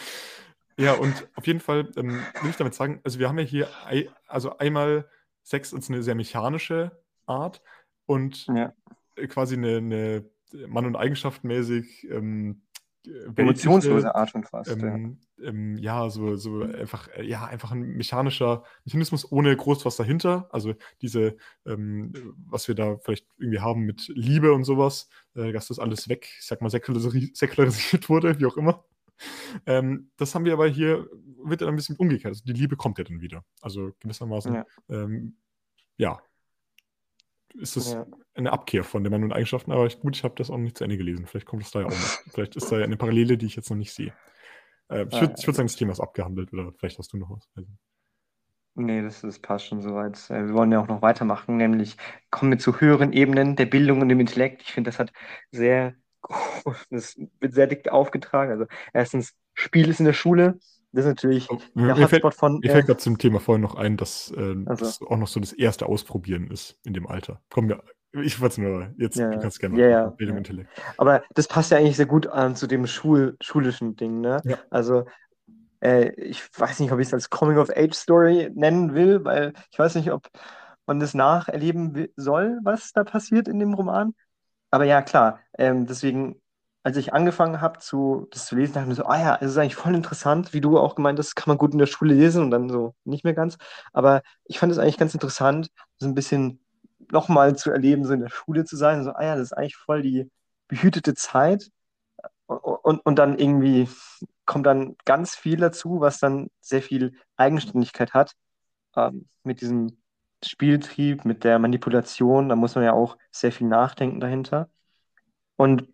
Ja, und auf jeden Fall ähm, will ich damit sagen, also wir haben ja hier ei, also einmal Sex ist eine sehr mechanische Art und Ja. äh, quasi eine, eine Mann- und Eigenschaftenmäßig ähm, Emotionslose Art schon fast, ja. ähm, ähm, ja, so, so einfach, äh, ja, einfach ein mechanischer Mechanismus ohne groß was dahinter. Also diese, ähm, was wir da vielleicht irgendwie haben mit Liebe und sowas, äh, dass das alles weg, ich sag mal, säkularisi- säkularisiert wurde, wie auch immer. Ähm, das haben wir aber hier, wird dann ein bisschen umgekehrt. Also die Liebe kommt ja dann wieder. Also gewissermaßen, Ja. ähm, ja, ist es Ja. eine Abkehr von den Mann- und Eigenschaften, aber ich, gut, ich habe das auch nicht zu Ende gelesen. Vielleicht kommt es da ja auch noch. Vielleicht ist da ja eine Parallele, die ich jetzt noch nicht sehe. Äh, ich Ah, würde ja, würd sagen, das Thema ist abgehandelt oder vielleicht hast du noch was. Also, Nee, das, das passt schon soweit. Äh, Wir wollen ja auch noch weitermachen, nämlich kommen wir zu höheren Ebenen der Bildung und dem Intellekt. Ich finde, das hat sehr, das wird sehr dick aufgetragen. Also erstens, Spiel ist in der Schule. Das ist natürlich Oh, der mir fällt, Hotspot von. mir Äh, fällt gerade zum Thema vorhin noch ein, dass äh, also, das auch noch so das erste Ausprobieren ist in dem Alter. Komm, wir, ich wollte es nur jetzt, ja, du ja, kannst gerne ja, ja, Bildung, ja. Intellekt. Aber das passt ja eigentlich sehr gut an zu dem Schul schulischen Ding, ne? Ja. Also, äh, ich weiß nicht, ob ich es als Coming-of-Age-Story nennen will, weil ich weiß nicht, ob man das nacherleben soll, was da passiert in dem Roman. Aber ja, klar, ähm, deswegen, als ich angefangen habe, zu, das zu lesen, dachte ich mir so, ah ja, es ist eigentlich voll interessant, wie du auch gemeint hast, kann man gut in der Schule lesen und dann so nicht mehr ganz. Aber ich fand es eigentlich ganz interessant, so ein bisschen nochmal zu erleben, so in der Schule zu sein. So, ah ja, das ist eigentlich voll die behütete Zeit. Und, und, und dann irgendwie kommt dann ganz viel dazu, was dann sehr viel Eigenständigkeit hat, ähm, mit diesem Spieltrieb, mit der Manipulation. Da muss man ja auch sehr viel nachdenken dahinter. Und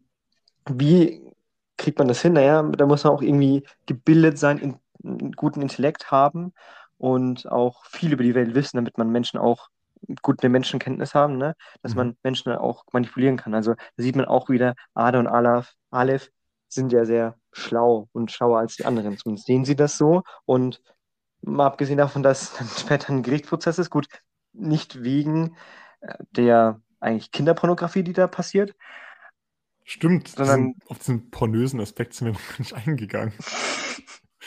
wie kriegt man das hin? Naja, da muss man auch irgendwie gebildet sein, in, einen guten Intellekt haben und auch viel über die Welt wissen, damit man Menschen auch gut eine Menschenkenntnis haben, ne? Dass Mhm. man Menschen auch manipulieren kann. Also da sieht man auch wieder, Ada und Alaf, Aleph sind ja sehr schlau und schlauer als die anderen. Zumindest sehen sie das so. Und mal abgesehen davon, dass dann später ein Gerichtsprozess ist, gut, nicht wegen äh, der eigentlich Kinderpornografie, die da passiert, Stimmt, sondern diesen, auf diesen pornösen Aspekt sind wir noch nicht eingegangen.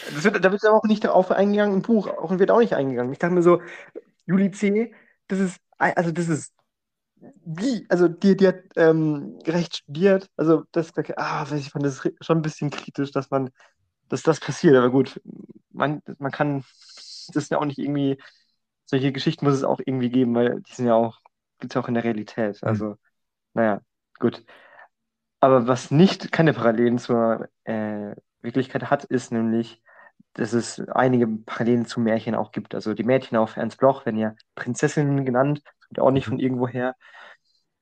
Wird, da wird aber auch nicht darauf eingegangen im Buch, auch wird auch nicht eingegangen. Ich dachte mir so, Juli C., das ist, also das ist wie, also die, die hat ähm, recht studiert, also das, ah, ich fand das schon ein bisschen kritisch, dass man dass das passiert. Aber gut, man, man kann das ja auch nicht irgendwie, solche Geschichten muss es auch irgendwie geben, weil die sind ja auch, gibt es auch in der Realität. Hm. Also, naja, gut. Aber was nicht keine Parallelen zur äh, Wirklichkeit hat, ist nämlich, dass es einige Parallelen zu Märchen auch gibt. Also die Mädchen auf Ernst Bloch werden ja Prinzessinnen genannt, kommt ja auch nicht Mhm. von irgendwoher.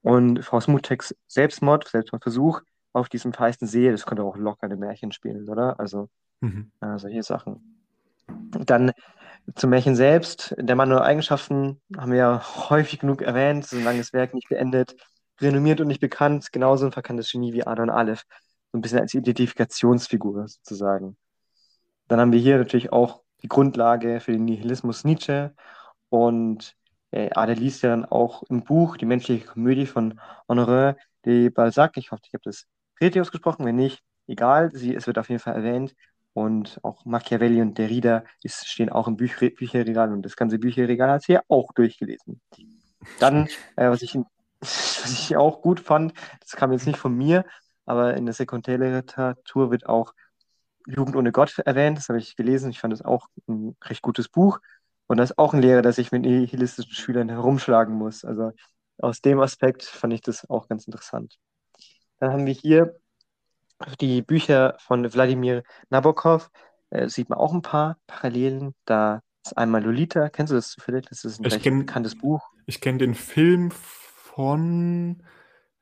Und Frau Smuteks Selbstmord, Selbstmordversuch auf diesem feisten See, das könnte auch locker eine Märchen spielen, oder? Also Mhm. äh, solche Sachen. Dann zum Märchen selbst. Der Mann ohne Eigenschaften haben wir ja häufig genug erwähnt, so ein langes Werk nicht beendet, renommiert und nicht bekannt, genauso ein verkanntes Genie wie Ada und Aleph. So ein bisschen als Identifikationsfigur sozusagen. Dann haben wir hier natürlich auch die Grundlage für den Nihilismus Nietzsche und äh, Ada liest ja dann auch im Buch Die menschliche Komödie von Honoré de Balzac. Ich hoffe, ich habe das richtig ausgesprochen. Wenn nicht, egal, sie, es wird auf jeden Fall erwähnt. Und auch Machiavelli und Derrida ist, stehen auch im Bücher Bücherregal und das ganze Bücherregal hat sie ja auch durchgelesen. Dann, äh, was, ich, was ich auch gut fand, das kam jetzt nicht von mir, aber in der Sekundärliteratur wird auch Jugend ohne Gott erwähnt. Das habe ich gelesen. Ich fand es auch ein recht gutes Buch. Und das ist auch ein Lehrer, der sich mit nihilistischen Schülern herumschlagen muss. Also aus dem Aspekt fand ich das auch ganz interessant. Dann haben wir hier die Bücher von Wladimir Nabokov. Äh, sieht man auch ein paar Parallelen. Da ist einmal Lolita. Kennst du das zufällig? Das ist ein Ich recht kenn- bekanntes Buch. Ich kenne den Film von,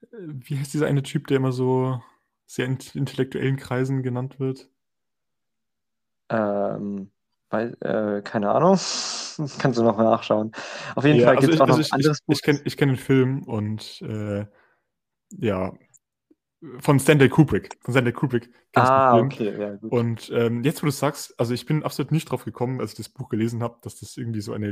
äh, wie heißt dieser eine Typ, der immer so sehr in intellektuellen Kreisen genannt wird? Ähm, weil, äh, keine Ahnung. Kannst du noch mal nachschauen. Auf jeden Ja, Fall also gibt es ich, auch noch also ein ich, anderes ich, Buch. ich kenne ich kenn den Film und äh, ja, von Stanley Kubrick. Von Stanley Kubrick ich Ah, okay, ja, gut. Und ähm, jetzt, wo du es sagst, also ich bin absolut nicht drauf gekommen, als ich das Buch gelesen habe, dass das irgendwie so eine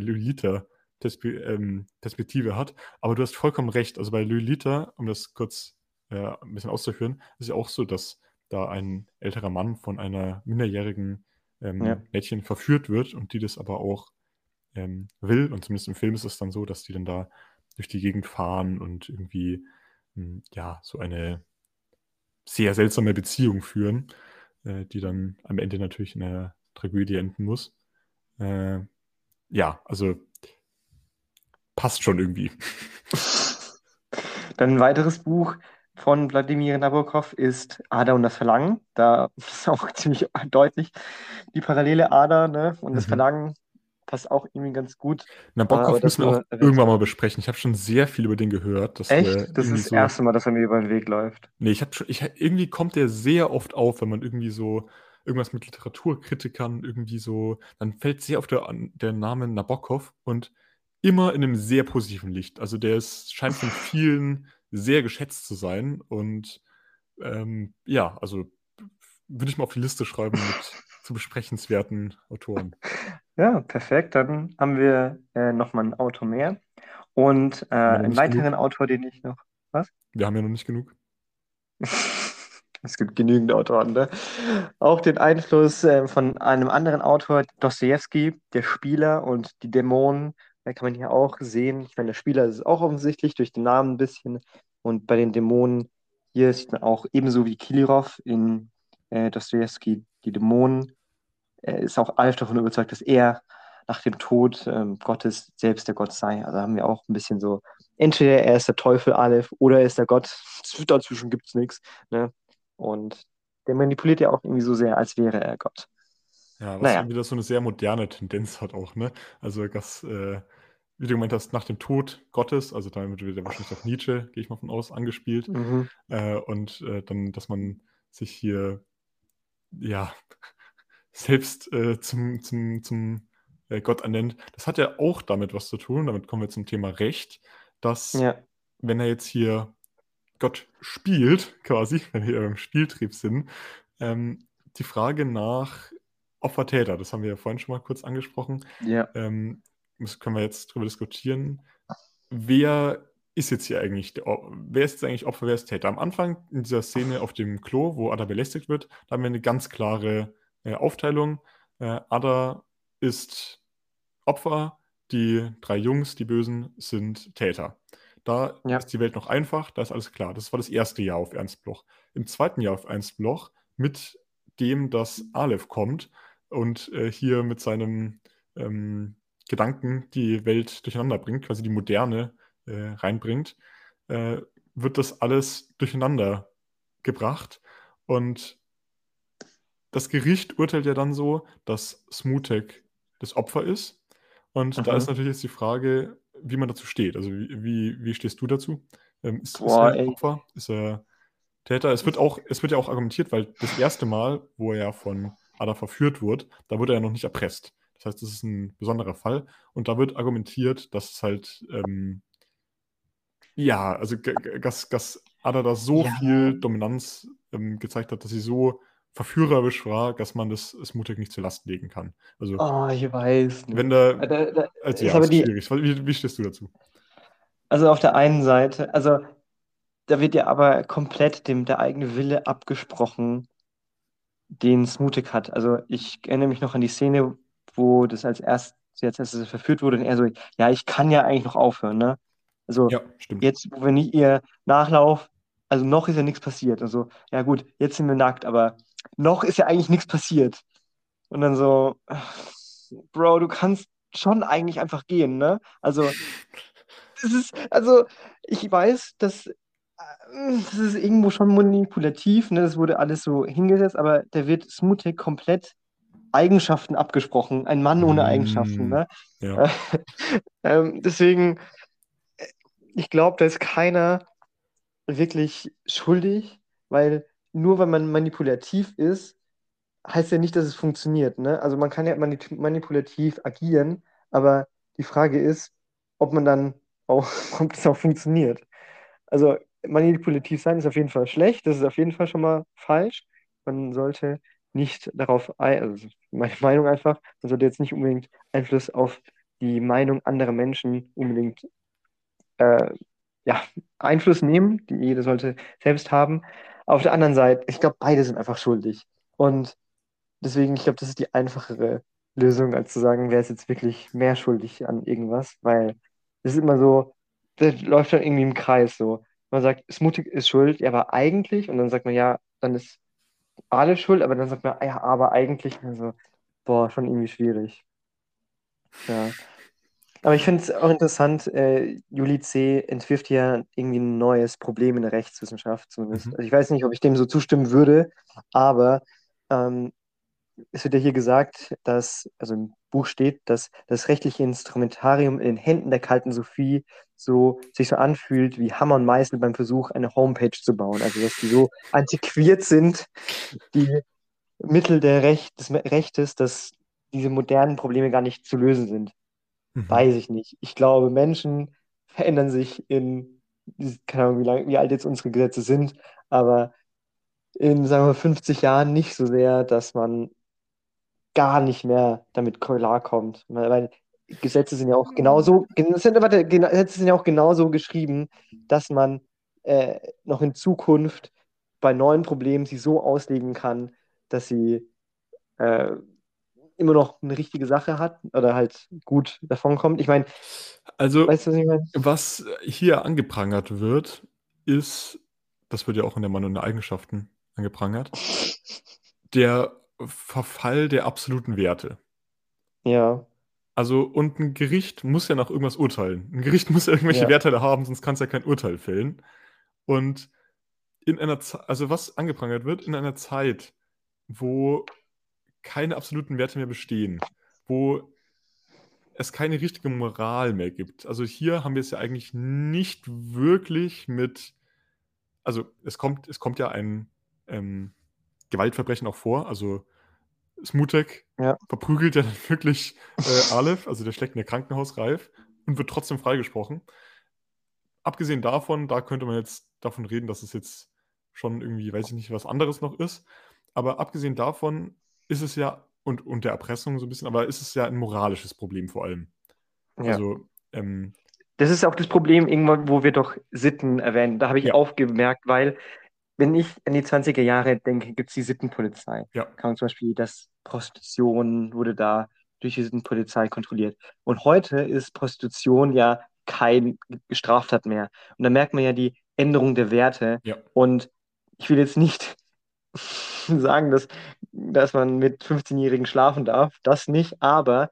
Lolita-Perspektive hat. Aber du hast vollkommen recht. Also bei Lolita, um das kurz äh, ein bisschen auszuführen, ist ja auch so, dass da ein älterer Mann von einer minderjährigen ähm, Ja. Mädchen verführt wird und die das aber auch ähm, will. Und zumindest im Film ist es dann so, dass die dann da durch die Gegend fahren und irgendwie mh, ja so eine sehr seltsame Beziehung führen, äh, die dann am Ende natürlich in einer Tragödie enden muss. Äh, ja, also passt schon irgendwie. Dann ein weiteres Buch von Wladimir Nabokov ist Ada und das Verlangen. Da ist auch ziemlich deutlich die Parallele Ada ne? und das Mhm. Verlangen passt auch irgendwie ganz gut. Nabokov müssen wir auch irgendwann mal besprechen. Ich habe schon sehr viel über den gehört. Echt? Das ist das so, erste Mal, dass er mir über den Weg läuft. Nee, ich habe schon, ich, irgendwie kommt der sehr oft auf, wenn man irgendwie so irgendwas mit Literaturkritikern irgendwie so, dann fällt sehr oft der, der Name Nabokov und immer in einem sehr positiven Licht. Also der ist, scheint von vielen sehr geschätzt zu sein und ähm, ja, also würde ich mal auf die Liste schreiben mit zu besprechenswerten Autoren. Ja, perfekt. Dann haben wir äh, nochmal einen Autor mehr. Und äh, einen weiteren genug? Autor, den ich noch. Wir haben ja noch nicht genug. Es gibt genügend Autoren, ne? Auch den Einfluss äh, von einem anderen Autor, Dostoevsky, der Spieler und die Dämonen. Da kann man hier auch sehen. Ich meine, der Spieler ist auch offensichtlich durch den Namen ein bisschen. Und bei den Dämonen hier sieht man auch ebenso wie Kirillov in äh, Dostoevsky die Dämonen. Er ist auch Alf davon überzeugt, dass er nach dem Tod ähm, Gottes selbst der Gott sei. Also haben wir auch ein bisschen so, entweder er ist der Teufel Aleph oder er ist der Gott. Dazwischen gibt es nichts. Ne? Und der manipuliert ja auch irgendwie so sehr, als wäre er Gott. Ja, was Naja. wieder so eine sehr moderne Tendenz hat auch, ne? Also das, äh, wie du gemeint hast, nach dem Tod Gottes, also damit wird ja wahrscheinlich auch Nietzsche, gehe ich mal von aus, angespielt. Mhm. Äh, und äh, dann, dass man sich hier ja selbst äh, zum, zum, zum äh, Gott ernennt. Das hat ja auch damit was zu tun, damit kommen wir zum Thema Recht, dass Ja, wenn er jetzt hier Gott spielt, quasi, wenn wir beim Spieltrieb sind, ähm, die Frage nach Opfer-Täter, das haben wir ja vorhin schon mal kurz angesprochen, ja, ähm, das können wir jetzt drüber diskutieren. Wer ist jetzt hier eigentlich, der, wer ist jetzt eigentlich Opfer, wer ist Täter? Am Anfang in dieser Szene auf dem Klo, wo Ada belästigt wird, da haben wir eine ganz klare äh, Aufteilung. Äh, Ada ist Opfer, die drei Jungs, die Bösen, sind Täter. Da Ja. ist die Welt noch einfach, da ist alles klar. Das war das erste Jahr auf Ernst Bloch. Im zweiten Jahr auf Ernst Bloch mit nachdem das Aleph kommt und äh, hier mit seinem ähm, Gedanken die Welt durcheinander bringt, quasi die Moderne äh, reinbringt, äh, wird das alles durcheinander gebracht. Und das Gericht urteilt ja dann so, dass Smutek das Opfer ist. Und Aha. da ist natürlich jetzt die Frage, wie man dazu steht. Also wie, wie, wie stehst du dazu? Ähm, ist, Boah, ist er Opfer? Ist er Täter? Es wird, auch, es wird ja auch argumentiert, weil das erste Mal, wo er von Ada verführt wurde, da wurde er noch nicht erpresst. Das heißt, das ist ein besonderer Fall. Und da wird argumentiert, dass es halt, ähm, ja, also dass, dass Ada da so ja. viel Dominanz ähm, gezeigt hat, dass sie so verführerisch war, dass man das, das mutig nicht zur Last legen kann. Also, oh, ich weiß nicht. Wenn da, da, da also, ja, ist die, schwierig. Wie, wie stehst du dazu? Also auf der einen Seite, also da wird ja aber komplett dem der eigene Wille abgesprochen, den Smutik hat. Also ich erinnere mich noch an die Szene, wo das als erst jetzt als es verführt wurde und er so, ja, ich kann ja eigentlich noch aufhören, ne? Also ja, jetzt, wo wir nicht ihr Nachlauf, also noch ist ja nichts passiert. Also, ja gut, jetzt sind wir nackt, aber noch ist ja eigentlich nichts passiert. Und dann so, Bro, du kannst schon eigentlich einfach gehen, ne? Also, das ist, also, ich weiß, dass das ist irgendwo schon manipulativ, ne? Das wurde alles so hingesetzt, aber da wird Smutek komplett Eigenschaften abgesprochen. Ein Mann ohne Eigenschaften, ne? Ja. ähm, deswegen, ich glaube, da ist keiner wirklich schuldig, weil nur weil man manipulativ ist, heißt ja nicht, dass es funktioniert. Ne? Also man kann ja manipulativ agieren, aber die Frage ist, ob man dann auch, ob das auch funktioniert. Also manipulativ sein ist auf jeden Fall schlecht, das ist auf jeden Fall schon mal falsch. Man sollte nicht darauf, also meine Meinung einfach, man sollte jetzt nicht unbedingt Einfluss auf die Meinung anderer Menschen unbedingt äh, ja, Einfluss nehmen. Die, jeder sollte selbst haben. Auf der anderen Seite, ich glaube, beide sind einfach schuldig. Und deswegen, ich glaube, das ist die einfachere Lösung, als zu sagen, wer ist jetzt wirklich mehr schuldig an irgendwas, weil es ist immer so, das läuft dann irgendwie im Kreis so. Man sagt, Smutik ist schuld, ja, aber eigentlich, und dann sagt man, ja, dann ist alle schuld, aber dann sagt man, ja, aber eigentlich, also, boah, schon irgendwie schwierig. Ja. Aber ich finde es auch interessant, äh, Juli C. entwirft ja irgendwie ein neues Problem in der Rechtswissenschaft zumindest. Mhm. Also ich weiß nicht, ob ich dem so zustimmen würde, aber ähm, es wird ja hier gesagt, dass, also im Buch steht, dass das rechtliche Instrumentarium in den Händen der kalten Sophie so sich so anfühlt wie Hammer und Meißel beim Versuch, eine Homepage zu bauen. Also dass die so antiquiert sind, die Mittel der Recht, des Rechtes, dass diese modernen Probleme gar nicht zu lösen sind. Mhm. Weiß ich nicht. Ich glaube, Menschen verändern sich in, keine Ahnung, wie, lang, wie alt jetzt unsere Gesetze sind, aber in, sagen wir, 50 Jahren nicht so sehr, dass man gar nicht mehr damit klarkommt. Weil Gesetze sind ja auch genauso, warte, Gesetze sind ja auch genauso geschrieben, dass man äh, noch in Zukunft bei neuen Problemen sie so auslegen kann, dass sie äh, immer noch eine richtige Sache hat oder halt gut davonkommt. Ich meine, also weißt du, was, ich mein? was hier angeprangert wird, ist, das wird ja auch in der Mann und der Eigenschaften angeprangert, der Verfall der absoluten Werte. Ja. Also, und ein Gericht muss ja nach irgendwas urteilen. Ein Gericht muss ja irgendwelche ja. Werte haben, sonst kann es ja kein Urteil fällen. Und in einer Zeit, also was angeprangert wird, in einer Zeit, wo keine absoluten Werte mehr bestehen, wo es keine richtige Moral mehr gibt. Also hier haben wir es ja eigentlich nicht wirklich mit, also es kommt, es kommt ja ein ähm, Gewaltverbrechen auch vor, also Smutek ja. verprügelt ja dann wirklich äh, Aleph, also der schlägt in der Krankenhaus reif und wird trotzdem freigesprochen. Abgesehen davon, da könnte man jetzt davon reden, dass es jetzt schon irgendwie, weiß ich nicht, was anderes noch ist. Aber abgesehen davon ist es ja, und, und der Erpressung so ein bisschen, aber ist es ja ein moralisches Problem vor allem. Ja. Also, ähm, das ist auch das Problem, irgendwann, wo wir doch Sitten erwähnen. Da habe ich ja. aufgemerkt, weil, wenn ich an die 20er Jahre denke, gibt es die Sittenpolizei. Ja. Kann man zum Beispiel, dass Prostitution wurde da durch die Sittenpolizei kontrolliert. Und heute ist Prostitution ja kein Straftat mehr. Und da merkt man ja die Änderung der Werte. Ja. Und ich will jetzt nicht sagen, dass, dass man mit 15-Jährigen schlafen darf. Das nicht, aber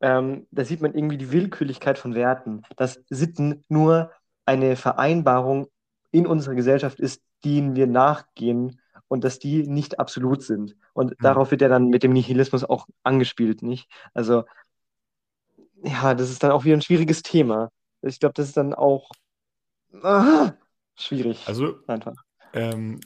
ähm, da sieht man irgendwie die Willkürlichkeit von Werten, dass Sitten nur eine Vereinbarung in unserer Gesellschaft ist, denen wir nachgehen und dass die nicht absolut sind. Und Hm. darauf wird ja dann mit dem Nihilismus auch angespielt, nicht? Also, ja, das ist dann auch wieder ein schwieriges Thema. Ich glaube, das ist dann auch ah, schwierig. Also, einfach. ähm,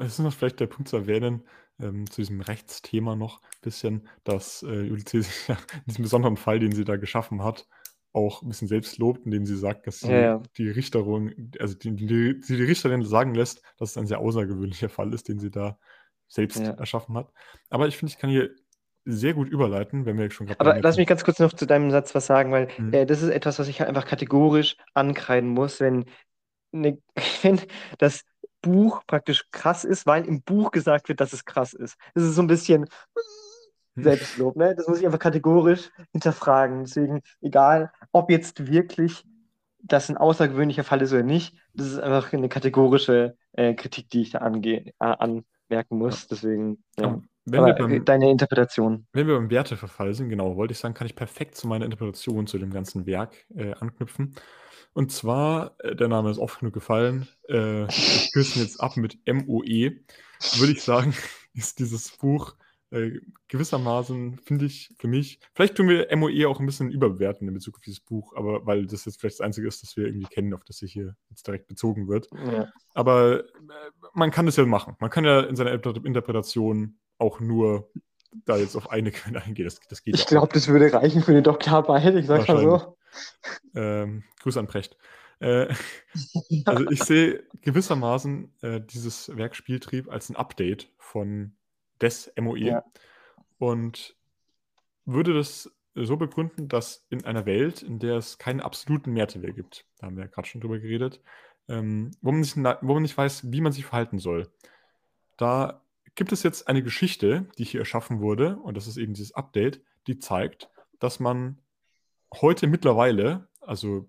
es ist noch vielleicht der Punkt zu erwähnen, ähm, zu diesem Rechtsthema noch ein bisschen, dass äh, ja in diesem besonderen Fall, den sie da geschaffen hat, auch ein bisschen selbst lobt, indem sie sagt, dass sie Ja, ja. die Richterung, also die, die, die Richterin sagen lässt, dass es ein sehr außergewöhnlicher Fall ist, den sie da selbst Ja. erschaffen hat. Aber ich finde, ich kann hier sehr gut überleiten, wenn wir schon gerade Aber lass mich ganz kurz noch zu deinem Satz was sagen, weil Mhm. äh, das ist etwas, was ich halt einfach kategorisch ankreiden muss, wenn, ne, wenn das Buch praktisch krass ist, weil im Buch gesagt wird, dass es krass ist. Das ist so ein bisschen. Selbstlob, ne? Das muss ich einfach kategorisch hinterfragen. Deswegen, egal, ob jetzt wirklich das ein außergewöhnlicher Fall ist oder nicht, das ist einfach eine kategorische äh, Kritik, die ich da angehe, äh, anmerken muss. Deswegen, ja. Aber wenn wir Aber beim, deine Interpretation. Wenn wir beim Werteverfall sind, genau, wollte ich sagen, kann ich perfekt zu meiner Interpretation zu dem ganzen Werk äh, anknüpfen. Und zwar, äh, der Name ist oft genug gefallen, äh, wir kürzen jetzt ab mit MOE, würde ich sagen, ist dieses Buch äh, gewissermaßen, finde ich, für mich, vielleicht tun wir MOE auch ein bisschen überbewerten in Bezug auf dieses Buch, aber weil das jetzt vielleicht das Einzige ist, das wir irgendwie kennen, auf das sich hier jetzt direkt bezogen wird. Ja. Aber äh, man kann das ja machen. Man kann ja in seiner Inter- Interpretation auch nur da jetzt auf eine Quelle eingehen. Das, das geht Ich glaube, das würde reichen für eine Doktorarbeit, ich sag mal so. Ähm, Gruß an Precht. Äh, also ich sehe gewissermaßen äh, dieses Werk Spieltrieb als ein Update von des MOE Ja. und würde das so begründen, dass in einer Welt, in der es keinen absoluten Mehrwert gibt, da haben wir ja gerade schon drüber geredet, ähm, wo, man nicht, wo man nicht weiß, wie man sich verhalten soll, da gibt es jetzt eine Geschichte, die hier erschaffen wurde, und das ist eben dieses Update, die zeigt, dass man heute mittlerweile, also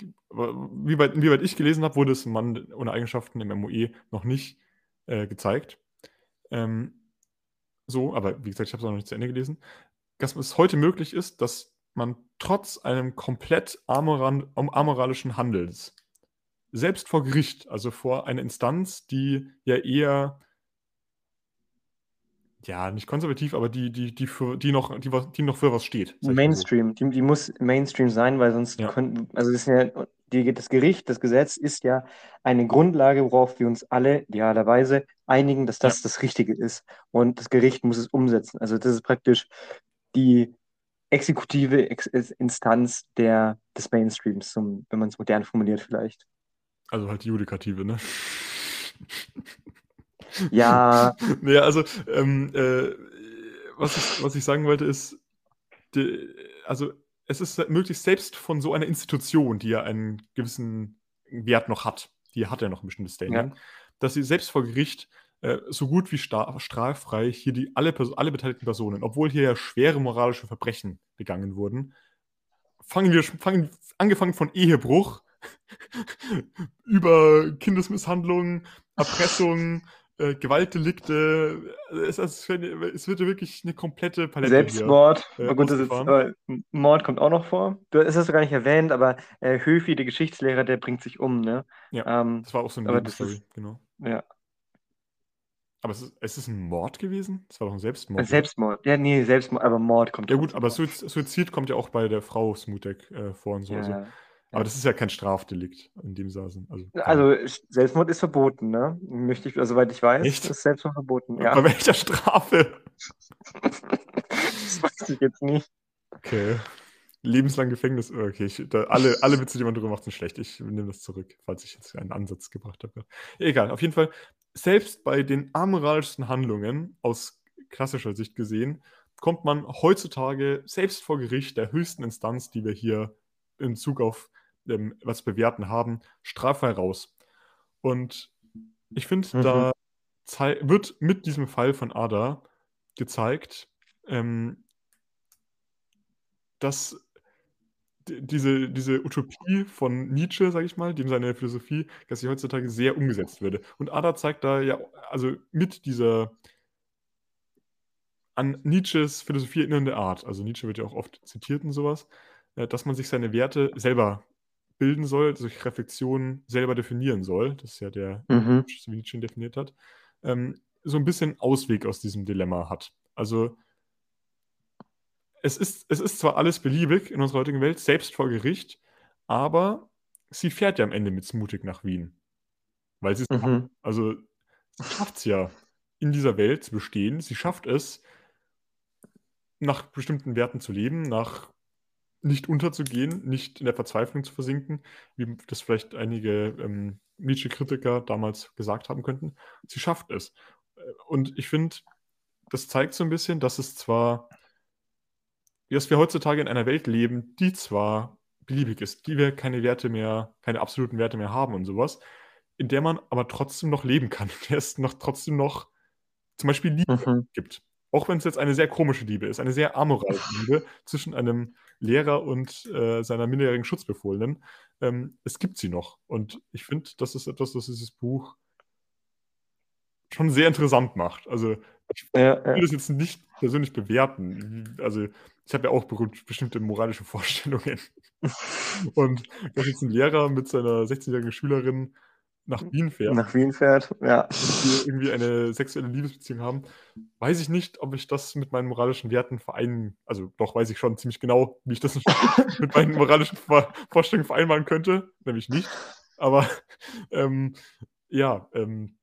wie weit, wie weit ich gelesen habe, wurde es Mann ohne Eigenschaften im MOE noch nicht äh, gezeigt. Ähm, so, aber wie gesagt, ich habe es noch nicht zu Ende gelesen. Dass es heute möglich ist, dass man trotz einem komplett amoralischen Handels selbst vor Gericht, also vor einer Instanz, die ja eher ja, nicht konservativ, aber die, die, die, für, die, noch, die, die noch für was steht. Mainstream, die, die muss Mainstream sein, weil sonst Ja. könnten, also das, ja, die, das Gericht, das Gesetz ist ja eine Grundlage, worauf wir uns alle idealerweise einigen, dass das das Richtige ist. Und das Gericht muss es umsetzen. Also das ist praktisch die exekutive Ex Instanz der, des Mainstreams, zum, wenn man es modern formuliert vielleicht. Also halt die Judikative, ne? Ja, naja, also, ähm, äh, was, ich, was ich sagen wollte ist, die, also es ist möglich, selbst von so einer Institution, die ja einen gewissen Wert noch hat, die hat ja noch ein bestimmtes Standing, dass sie selbst vor Gericht äh, so gut wie straffrei hier die alle, alle beteiligten Personen, obwohl hier ja schwere moralische Verbrechen begangen wurden, fangen wir fangen, angefangen von Ehebruch über Kindesmisshandlung, Erpressung, äh, Gewaltdelikte. Es, es, es wird ja wirklich eine komplette Palette Selbstmord. hier, äh, Oh gut, das ist, aber Mord kommt auch noch vor. Du hast es gar nicht erwähnt, aber äh, Höfi, der Geschichtslehrer, der bringt sich um, ne? Ja, Ähm, Das war auch so eine Nebenstory, genau. ja. Aber es ist, es ist ein Mord gewesen? Es war doch ein Selbstmord. Selbstmord. Ja, nee, Selbstmord, aber Mord kommt Ja gut, aber Suizid kommt ja auch bei der Frau Smutek äh, vor und so. Ja, Also. Aber das ist ja kein Strafdelikt in dem Saßen. Also, Also Selbstmord ist verboten, ne? Möchte ich, also, soweit ich weiß, Echt? ist Selbstmord verboten. Bei Ja. welcher Strafe? das weiß ich jetzt nicht. Okay. Lebenslang Gefängnis. Okay, ich, da, alle, alle Witze, die man drüber macht, sind schlecht. Ich nehme das zurück, falls ich jetzt einen Ansatz gebracht habe. Egal, auf jeden Fall. Selbst bei den amoralischsten Handlungen, aus klassischer Sicht gesehen, kommt man heutzutage selbst vor Gericht der höchsten Instanz, die wir hier in Zug auf ähm, was bewerten haben, straffrei raus. Und ich finde, Mhm. da wird mit diesem Fall von Ada gezeigt, ähm, dass diese, diese Utopie von Nietzsche, sage ich mal, dem seine Philosophie, dass sie heutzutage sehr umgesetzt würde. Und Ada zeigt da ja, also mit dieser an Nietzsches Philosophie erinnernde Art, also Nietzsche wird ja auch oft zitiert und sowas, äh, dass man sich seine Werte selber bilden soll, durch Reflexion selber definieren soll. Das ist ja der, Mhm. wie Nietzsche definiert hat. Ähm, so ein bisschen Ausweg aus diesem Dilemma hat. Also es ist, es ist zwar alles beliebig in unserer heutigen Welt, selbst vor Gericht, aber sie fährt ja am Ende mit mutig nach Wien. Weil sie es Mhm. Also sie schafft es ja, in dieser Welt zu bestehen. Sie schafft es, nach bestimmten Werten zu leben, nach nicht unterzugehen, nicht in der Verzweiflung zu versinken, wie das vielleicht einige ähm, Nietzsche-Kritiker damals gesagt haben könnten. Sie schafft es. Und ich finde, das zeigt so ein bisschen, dass es zwar, dass wir heutzutage in einer Welt leben, die zwar beliebig ist, die wir keine Werte mehr, keine absoluten Werte mehr haben und sowas, in der man aber trotzdem noch leben kann, in der es noch trotzdem noch zum Beispiel Liebe Mhm. gibt. Auch wenn es jetzt eine sehr komische Liebe ist, eine sehr amoralische Liebe zwischen einem Lehrer und äh, seiner minderjährigen Schutzbefohlenen. Ähm, es gibt sie noch. Und ich finde, das ist etwas, das dieses Buch schon sehr interessant macht. Also ich Ja, will ja. das jetzt nicht persönlich bewerten. Also ich habe ja auch be- bestimmte moralische Vorstellungen. Und dass jetzt ein Lehrer mit seiner 16-jährigen Schülerin nach Wien fährt Nach Wien fährt, ja. wir irgendwie eine sexuelle Liebesbeziehung haben, weiß ich nicht, ob ich das mit meinen moralischen Werten vereinen, also doch weiß ich schon ziemlich genau, wie ich das mit meinen moralischen Vor Vorstellungen vereinbaren könnte, nämlich nicht. Aber ähm, ja, ähm,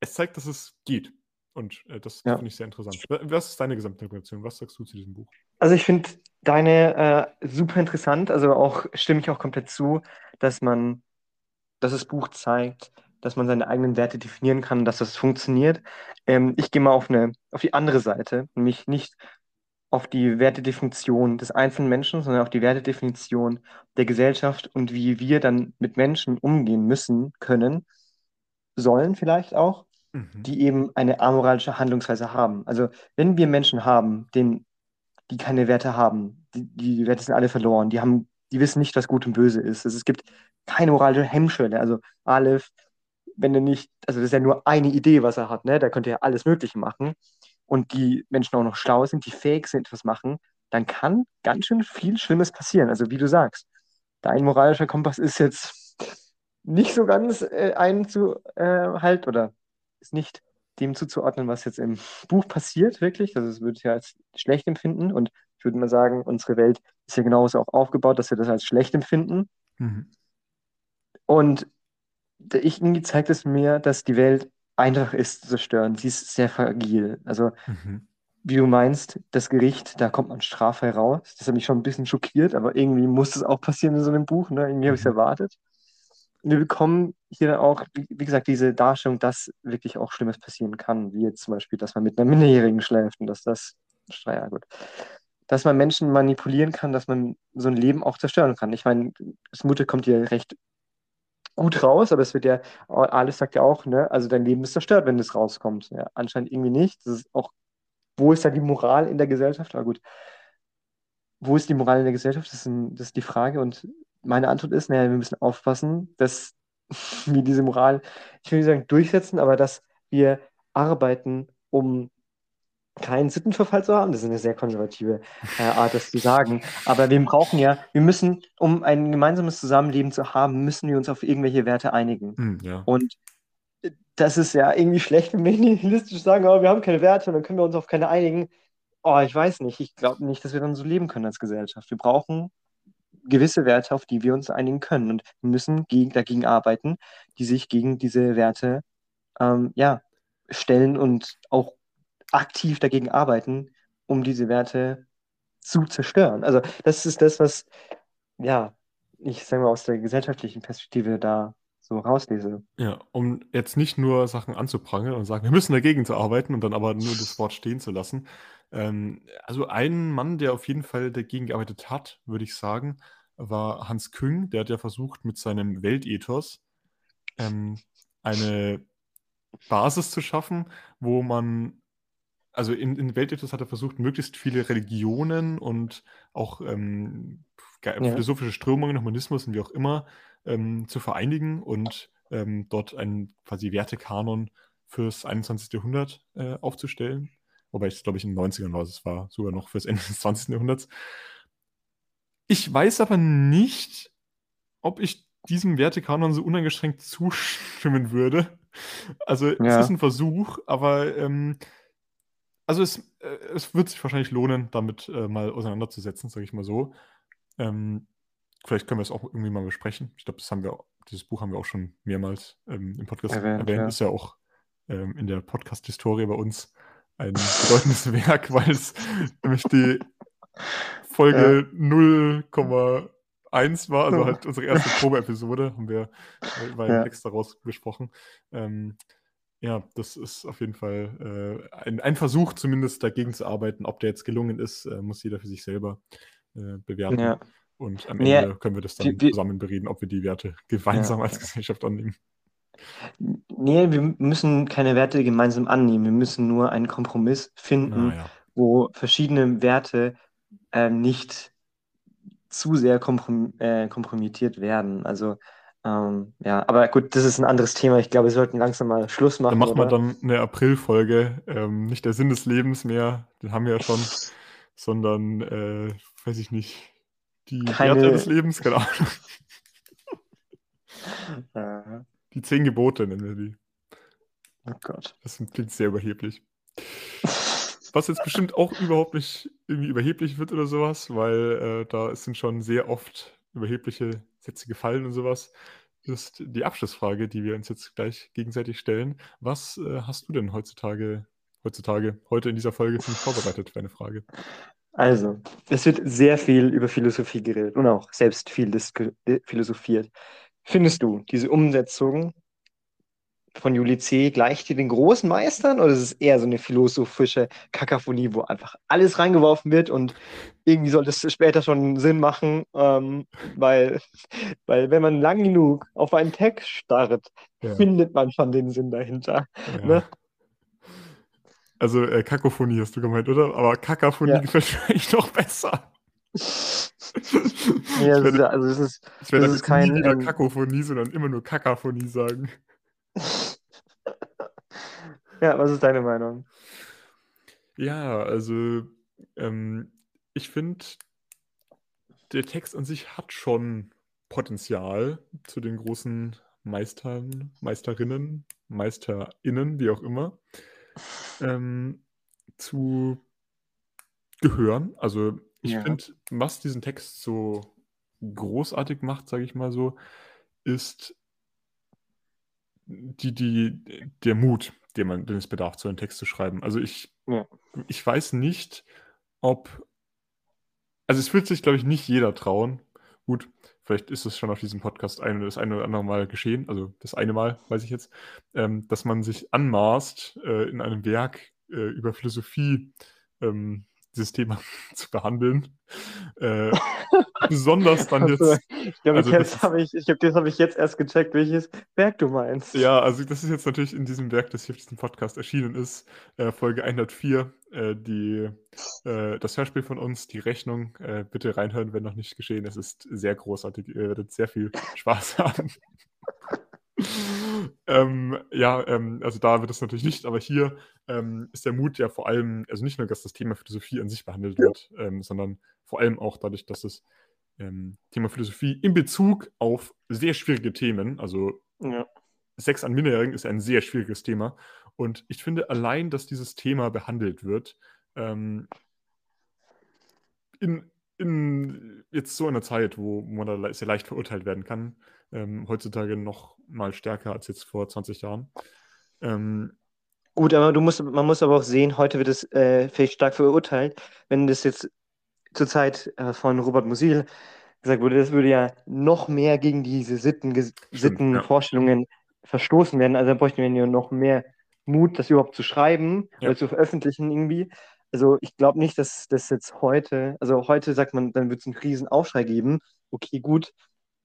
es zeigt, dass es geht. Und äh, das Ja. finde ich sehr interessant. Wa- Was ist deine Gesamtinterpretation? Was sagst du zu diesem Buch? Also ich finde deine äh, super interessant, also auch stimme ich auch komplett zu, dass man, dass das Buch zeigt, dass man seine eigenen Werte definieren kann, dass das funktioniert. Ähm, ich gehe mal auf eine, auf die andere Seite, nämlich nicht auf die Wertedefinition des einzelnen Menschen, sondern auf die Wertedefinition der Gesellschaft und wie wir dann mit Menschen umgehen müssen, können, sollen vielleicht auch, Mhm. die eben eine amoralische Handlungsweise haben. Also wenn wir Menschen haben, denen, die keine Werte haben, die, die Werte sind alle verloren, die haben, die wissen nicht, was gut und böse ist. Also es gibt keine moralische Hemmschwelle. Also Aleph, wenn er nicht, also das ist ja nur eine Idee, was er hat, ne? Da könnte er alles Mögliche machen. Und die Menschen auch noch schlau sind, die fähig sind, etwas machen, dann kann ganz schön viel Schlimmes passieren. Also wie du sagst, dein moralischer Kompass ist jetzt nicht so ganz äh, einzuhalten oder ist nicht dem zuzuordnen, was jetzt im Buch passiert, wirklich. Also es würde ich ja als schlecht empfinden. Und ich würde mal sagen, unsere Welt ist ja genauso auch aufgebaut, dass wir das als schlecht empfinden. Mhm. Und ich, irgendwie zeigt es mir, dass die Welt einfach ist zu zerstören. Sie ist sehr fragil. Also, Mhm. wie du meinst, das Gericht, da kommt man straffrei raus. Das hat mich schon ein bisschen schockiert, aber irgendwie muss es auch passieren in so einem Buch. Ne? Irgendwie habe ich es Mhm. erwartet. Und wir bekommen hier dann auch, wie, wie gesagt, diese Darstellung, dass wirklich auch Schlimmes passieren kann, wie jetzt zum Beispiel, dass man mit einer Minderjährigen schläft und dass das, ja gut, dass man Menschen manipulieren kann, dass man so ein Leben auch zerstören kann. Ich meine, das Mutter kommt hier recht gut raus, aber es wird ja, alles sagt ja auch, ne, also dein Leben ist zerstört, wenn es rauskommt. Ja, anscheinend irgendwie nicht. Das ist auch, wo ist da die Moral in der Gesellschaft? Aber gut, wo ist die Moral in der Gesellschaft? Das ist, ein, das ist die Frage. Und meine Antwort ist, naja, wir müssen aufpassen, dass wir diese Moral, ich will nicht sagen durchsetzen, aber dass wir arbeiten, um keinen Sittenverfall zu haben. Das ist eine sehr konservative äh, Art, das zu sagen. Aber wir brauchen ja, wir müssen, um ein gemeinsames Zusammenleben zu haben, müssen wir uns auf irgendwelche Werte einigen. Mhm, ja. Und das ist ja irgendwie schlecht, wenn wir nihilistisch sagen, oh, wir haben keine Werte und dann können wir uns auf keine einigen. Oh, ich weiß nicht. Ich glaube nicht, dass wir dann so leben können als Gesellschaft. Wir brauchen gewisse Werte, auf die wir uns einigen können. Und wir müssen gegen, dagegen arbeiten, die sich gegen diese Werte ähm, ja, stellen und auch aktiv dagegen arbeiten, um diese Werte zu zerstören. Also das ist das, was ja, ich sage mal aus der gesellschaftlichen Perspektive da so rauslese. Ja, um jetzt nicht nur Sachen anzuprangern und sagen, wir müssen dagegen zu arbeiten und dann aber nur das Wort stehen zu lassen. Ähm, also ein Mann, der auf jeden Fall dagegen gearbeitet hat, würde ich sagen, war Hans Küng. Der hat ja versucht, mit seinem Weltethos ähm, eine Basis zu schaffen, wo man, also in, in Weltethos hat er versucht, möglichst viele Religionen und auch ähm, philosophische Strömungen, Humanismus und wie auch immer ähm, zu vereinigen und ähm, dort einen quasi Wertekanon fürs 21. Jahrhundert äh, aufzustellen. Wobei ich glaube ich in den 90ern war, es war sogar noch fürs Ende des 20. Jahrhunderts. Ich weiß aber nicht, ob ich diesem Wertekanon so uneingeschränkt zustimmen würde. Also es Ja. ist ein Versuch, aber ähm, also es, äh, es wird sich wahrscheinlich lohnen, damit äh, mal auseinanderzusetzen, sage ich mal so. Ähm, vielleicht können wir es auch irgendwie mal besprechen. Ich glaube, das haben wir, dieses Buch haben wir auch schon mehrmals ähm, im Podcast Erwähnt, erwähnt. ja. Ist ja auch ähm, in der Podcast-Historie bei uns ein bedeutendes Werk, weil es nämlich die Folge 0,1 war, also Ja. halt unsere erste Probe-Episode, haben wir äh, war Ja. Text daraus besprochen. Ähm, ja, das ist auf jeden Fall äh, ein, ein Versuch, zumindest dagegen zu arbeiten. Ob der jetzt gelungen ist, äh, muss jeder für sich selber äh, bewerten. Ja. Und am Ja, Ende können wir das dann wir- zusammen bereden, ob wir die Werte gemeinsam Ja, als ja. Gesellschaft annehmen. Nee, wir müssen keine Werte gemeinsam annehmen. Wir müssen nur einen Kompromiss finden, Naja. wo verschiedene Werte äh, nicht zu sehr komprom äh, kompromittiert werden. Also, ähm, ja, aber gut, das ist ein anderes Thema. Ich glaube, wir sollten langsam mal Schluss machen, Dann machen wir dann eine April-Folge. Ähm, nicht der Sinn des Lebens mehr, den haben wir ja schon, sondern, äh, weiß ich nicht, die Keine- Werte des Lebens, keine Ahnung. Die zehn Gebote nennen wir die. oh Gott. Das klingt sehr überheblich. Was jetzt bestimmt auch überhaupt nicht irgendwie überheblich wird oder sowas, weil äh, da sind schon sehr oft überhebliche Sätze gefallen und sowas, ist die Abschlussfrage, die wir uns jetzt gleich gegenseitig stellen. Was äh, hast du denn heutzutage, heutzutage, heute in dieser Folge vorbereitet für eine Frage? Also, es wird sehr viel über Philosophie geredet und auch selbst viel äh, philosophiert. Findest du, diese Umsetzung von Juli C. gleicht die den großen Meistern oder ist es eher so eine philosophische Kakaphonie, wo einfach alles reingeworfen wird und irgendwie sollte es später schon Sinn machen, ähm, weil, weil wenn man lang genug auf einen Text starrt, Ja. findet man schon den Sinn dahinter. Ja. Ne? Also äh, Kakophonie hast du gemeint, oder? Aber Kakaphonie Ja. gefällt mir eigentlich noch besser. Nee, das also es ist, ich werde das ist kein, nie wieder Kakophonie, sondern immer nur Kakaphonie sagen. ja, was ist deine Meinung? Ja, also ähm, ich finde, der Text an sich hat schon Potenzial zu den großen Meistern, Meisterinnen, MeisterInnen, wie auch immer, ähm, zu gehören. Also ich Ja. finde, was diesen Text so großartig macht, sage ich mal so, ist die, die, der Mut, den man, den es bedarf, so einen Text zu schreiben. Also ich, Ja. ich weiß nicht, ob, also es wird sich, glaube ich, nicht jeder trauen. Gut, vielleicht ist es schon auf diesem Podcast ein oder das eine oder andere Mal geschehen, also das eine Mal, weiß ich jetzt, ähm, dass man sich anmaßt, äh, in einem Werk äh, über Philosophie ähm, dieses Thema zu behandeln. Äh, besonders dann jetzt ich glaube, also das habe ich, ich glaube, das habe ich jetzt erst gecheckt, welches Werk du meinst. Ja, also das ist jetzt natürlich in diesem Werk, das hier auf diesem Podcast erschienen ist, äh, Folge 104, äh, die, äh, das Hörspiel von uns, die Rechnung. Äh, bitte reinhören, wenn noch nicht geschehen. Es ist sehr großartig. Ihr werdet sehr viel Spaß haben. ähm, ja, ähm, also da wird es natürlich nicht, aber hier ähm, ist der Mut ja vor allem, also nicht nur, dass das Thema Philosophie an sich behandelt wird, ähm, sondern vor allem auch dadurch, dass das ähm, Thema Philosophie in Bezug auf sehr schwierige Themen, also Ja. Sex an Minderjährigen ist ein sehr schwieriges Thema. Und ich finde allein, dass dieses Thema behandelt wird, ähm, in, in jetzt so einer Zeit, wo man da sehr leicht verurteilt werden kann, ähm, heutzutage noch mal stärker als jetzt vor 20 Jahren. Ähm, Gut, aber du musst, man muss aber auch sehen, heute wird es äh, vielleicht stark verurteilt. Wenn das jetzt zur Zeit äh, von Robert Musil gesagt wurde, das würde ja noch mehr gegen diese Sitten, Sittenvorstellungen verstoßen werden. Also da bräuchten wir ja noch mehr Mut, das überhaupt zu schreiben Ja. oder zu veröffentlichen irgendwie. Also ich glaube nicht, dass das jetzt heute, also heute sagt man, dann wird es einen Riesenaufschrei geben. Okay, gut.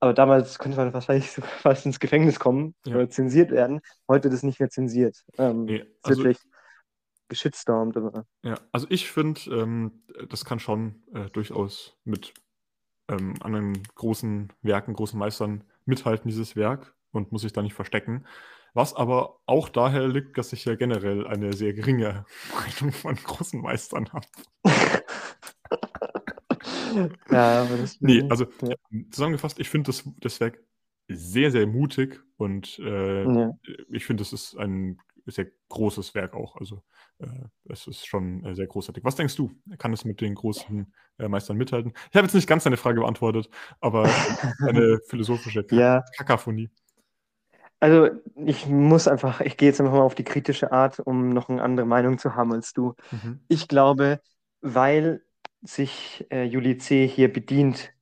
Aber damals könnte man wahrscheinlich so fast ins Gefängnis kommen Ja. oder zensiert werden. Heute wird es nicht mehr zensiert. Ähm, Nee, also- vielleicht geschitstormt, aber Ja, also ich finde, ähm, das kann schon äh, durchaus mit ähm, anderen großen Werken, großen Meistern mithalten, dieses Werk, und muss sich da nicht verstecken. Was aber auch daher liegt, dass ich ja generell eine sehr geringe Meinung von großen Meistern habe. Ja, aber das Nee, also ja. zusammengefasst, ich finde das, das Werk sehr, sehr mutig und äh, Ja. ich finde, es ist ein sehr großes Werk auch. Also äh, es ist schon äh, sehr großartig. Was denkst du? Kann es mit den großen äh, Meistern mithalten? Ich habe jetzt nicht ganz deine Frage beantwortet, aber eine philosophische Ja, Kakaphonie. also ich muss einfach, ich gehe jetzt einfach mal auf die kritische Art, um noch eine andere Meinung zu haben als du. Mhm. Ich glaube, weil sich äh, Juli C. hier bedient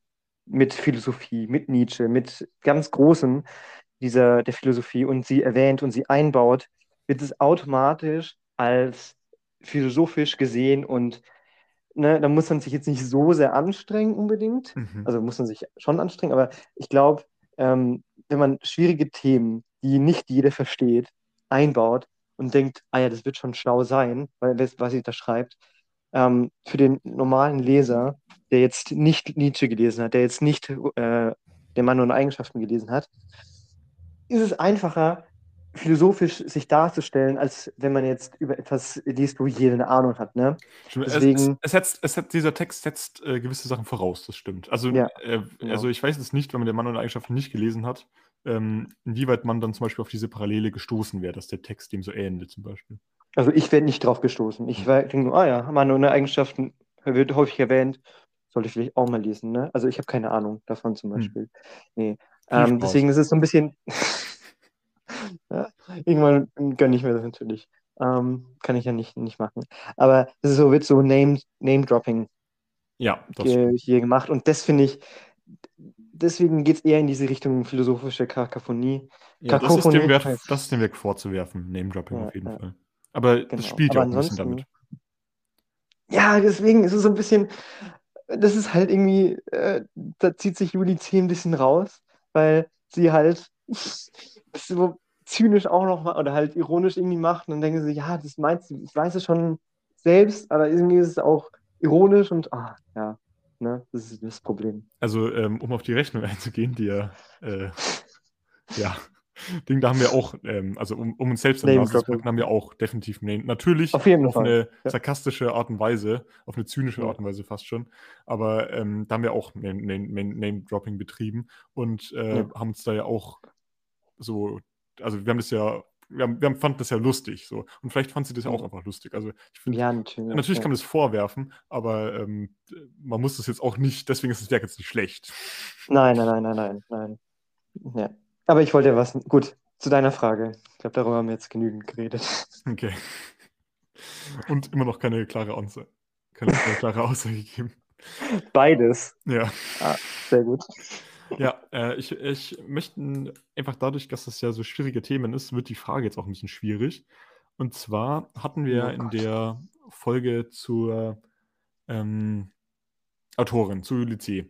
mit Philosophie, mit Nietzsche, mit ganz Großem dieser der Philosophie und sie erwähnt und sie einbaut, wird es automatisch als philosophisch gesehen und ne, da muss man sich jetzt nicht so sehr anstrengen unbedingt. Mhm. Also muss man sich schon anstrengen, aber ich glaube, ähm, wenn man schwierige Themen, die nicht jeder versteht, einbaut und denkt, ah ja, das wird schon schlau sein, weil was sie da schreibt, ähm, für den normalen Leser, der jetzt nicht Nietzsche gelesen hat, der jetzt nicht äh, der Mann und Eigenschaften gelesen hat, ist es einfacher, philosophisch sich darzustellen, als wenn man jetzt über etwas liest, wo jeder eine Ahnung hat. Ne? Stimmt, es, Deswegen- es, es, setzt, es setzt, dieser Text setzt äh, gewisse Sachen voraus, das stimmt. Also, Ja, äh, genau. also ich weiß jetzt nicht, wenn man den Mann und Eigenschaften nicht gelesen hat, ähm, inwieweit man dann zum Beispiel auf diese Parallele gestoßen wäre, dass der Text dem so ähnelt zum Beispiel. Also ich werde nicht drauf gestoßen. Ich denke nur, ah ja, Mann ohne Eigenschaften wird häufig erwähnt, sollte ich vielleicht auch mal lesen. Ne? Also ich habe keine Ahnung davon zum Hm. Beispiel. Nee. Viel Ähm, deswegen ist es so ein bisschen. ja, irgendwann gönne ich mir das natürlich. Ähm, kann ich ja nicht, nicht machen. Aber es so, wird so Name, Name-Dropping Ja, ge stimmt. hier gemacht. Und das finde ich, deswegen geht es eher in diese Richtung philosophische Kakophonie. Ja, das ist, dem Kakophonie. Wert, das ist dem Werk vorzuwerfen, Name-Dropping Ja, auf jeden ja. Fall. Aber Genau. das spielt ja auch ein bisschen damit. Ja, deswegen ist es so ein bisschen, das ist halt irgendwie, äh, da zieht sich Juli C. ein bisschen raus, weil sie halt so zynisch auch noch mal oder halt ironisch irgendwie macht und dann denken sie, ja, das meinst du, ich weiß es schon selbst, aber irgendwie ist es auch ironisch und, ah, ja, ne, das ist das Problem. Also, ähm, um auf die Rechnung einzugehen, die ja, äh, ja, Ding, da haben wir auch, ähm, also um, um uns selbst die Nase zu Name-Dropping. packen, haben wir auch definitiv Name. Natürlich Auf jeden auf Fall. eine Ja. sarkastische Art und Weise, auf eine zynische. Art und Weise fast schon. Aber ähm, da haben wir auch Name- Name- Name-Dropping betrieben und äh, Ja. haben uns da ja auch so, also wir haben das ja, wir, haben, wir haben, fanden das ja lustig so. Und vielleicht fand sie das ja auch Ja. einfach lustig. Also ich finde, Ja, natürlich. Natürlich ja. kann man das vorwerfen, aber ähm, man muss das jetzt auch nicht, deswegen ist das Werk jetzt nicht schlecht. Nein, nein, nein, nein, nein, nein. Ja. Aber ich wollte ja was, gut, zu deiner Frage. Ich glaube, darüber haben wir jetzt genügend geredet. Okay. Und immer noch keine klare Aussage, keine, klare Aussage gegeben. Beides. Ja, Sehr gut. ja äh, ich, ich möchte einfach dadurch, dass das ja so schwierige Themen ist, wird die Frage jetzt auch ein bisschen schwierig. Und zwar hatten wir Oh in Gott. der Folge zur ähm, Autorin, zu Lycée,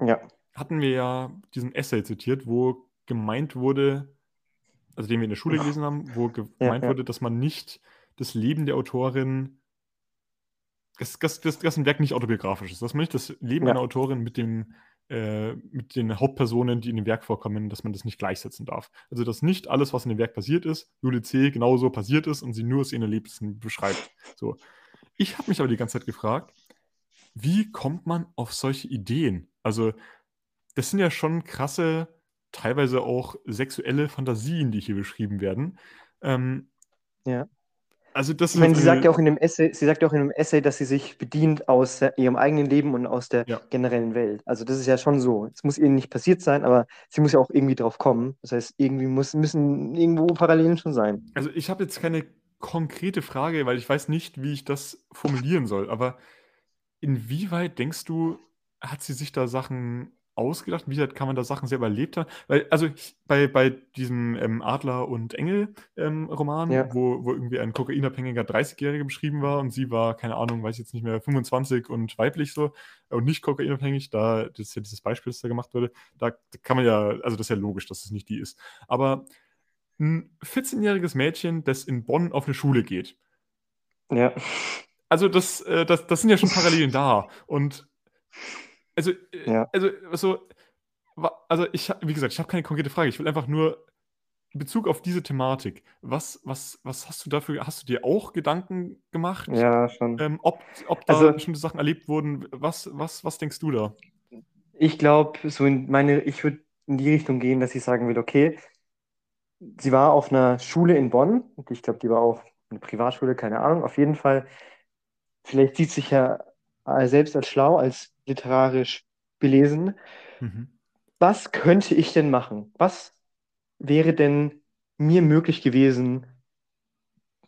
Ja. hatten wir ja diesen Essay zitiert, wo gemeint wurde, also den wir in der Schule gelesen haben, wo gemeint ja. wurde, dass man nicht das Leben der Autorin, dass, dass, dass, dass ein Werk nicht autobiografisch ist, dass man nicht das Leben einer Autorin mit dem äh, mit den Hauptpersonen, die in dem Werk vorkommen, dass man das nicht gleichsetzen darf. Also dass nicht alles, was in dem Werk passiert ist, Julie C. genauso passiert ist und sie nur aus ihren Erlebnissen beschreibt. So. Ich habe mich aber die ganze Zeit gefragt, wie kommt man auf solche Ideen? Also, das sind ja schon krasse, teilweise auch sexuelle Fantasien, die hier beschrieben werden. Ähm, Ja. Also das Ich meine, ist sie sagt ja auch in dem Essay, sie sagt ja auch in dem Essay, dass sie sich bedient aus äh, ihrem eigenen Leben und aus der Ja. generellen Welt. Also das ist ja schon so. Es muss ihr nicht passiert sein, aber sie muss ja auch irgendwie drauf kommen. Das heißt, irgendwie muss, müssen irgendwo Parallelen schon sein. Also ich habe jetzt keine konkrete Frage, weil ich weiß nicht, wie ich das formulieren soll. Aber inwieweit denkst du, hat sie sich da Sachen ausgedacht? Wie kann man da Sachen selber erlebt haben? Weil, also bei, bei diesem ähm, Adler und Engel-Roman, Ja. wo, wo irgendwie ein kokainabhängiger 30-Jähriger beschrieben war und sie war, keine Ahnung, weiß ich jetzt nicht mehr, 25 und weiblich so und nicht kokainabhängig, da, das ist ja dieses Beispiel, das da gemacht wurde, da kann man ja, also das ist ja logisch, dass es nicht die ist. Aber ein 14-jähriges Mädchen, das in Bonn auf eine Schule geht. Ja. Also das, äh, das, das sind ja schon Parallelen da. Und Also, äh, Ja. also, wa- also ich, wie gesagt, ich habe keine konkrete Frage. Ich will einfach nur in Bezug auf diese Thematik. Was, was, was hast du dafür? Hast du dir auch Gedanken gemacht, Ja, schon. ähm, ob, ob da Also- bestimmte Sachen erlebt wurden? Was, was, was denkst du da? Ich glaube, so in meine, ich würde in die Richtung gehen, dass ich sagen will, okay, sie war auf einer Schule in Bonn. Ich glaube, die war auch eine Privatschule, keine Ahnung. Auf jeden Fall, vielleicht sieht sich ja äh, selbst als schlau, als literarisch belesen. Mhm. Was könnte ich denn machen? Was wäre denn mir möglich gewesen,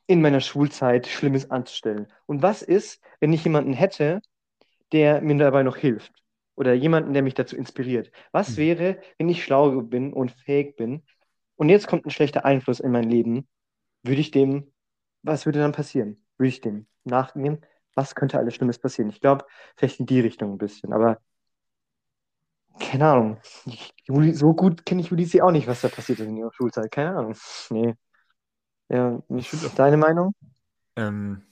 in meiner Schulzeit Schlimmes anzustellen? Und was ist, wenn ich jemanden hätte, der mir dabei noch hilft? Oder jemanden, der mich dazu inspiriert? Was Mhm. wäre, wenn ich schlau bin und fähig bin und jetzt kommt ein schlechter Einfluss in mein Leben? Würde ich dem, was würde dann passieren? Würde ich dem nachgehen? Was könnte alles Schlimmes passieren? Ich glaube, vielleicht in die Richtung ein bisschen, aber keine Ahnung. So gut kenne ich Ulysses auch nicht, was da passiert ist in ihrer Schulzeit. Keine Ahnung. Nee. Ja, Ich finde auch- deine Meinung? Ähm,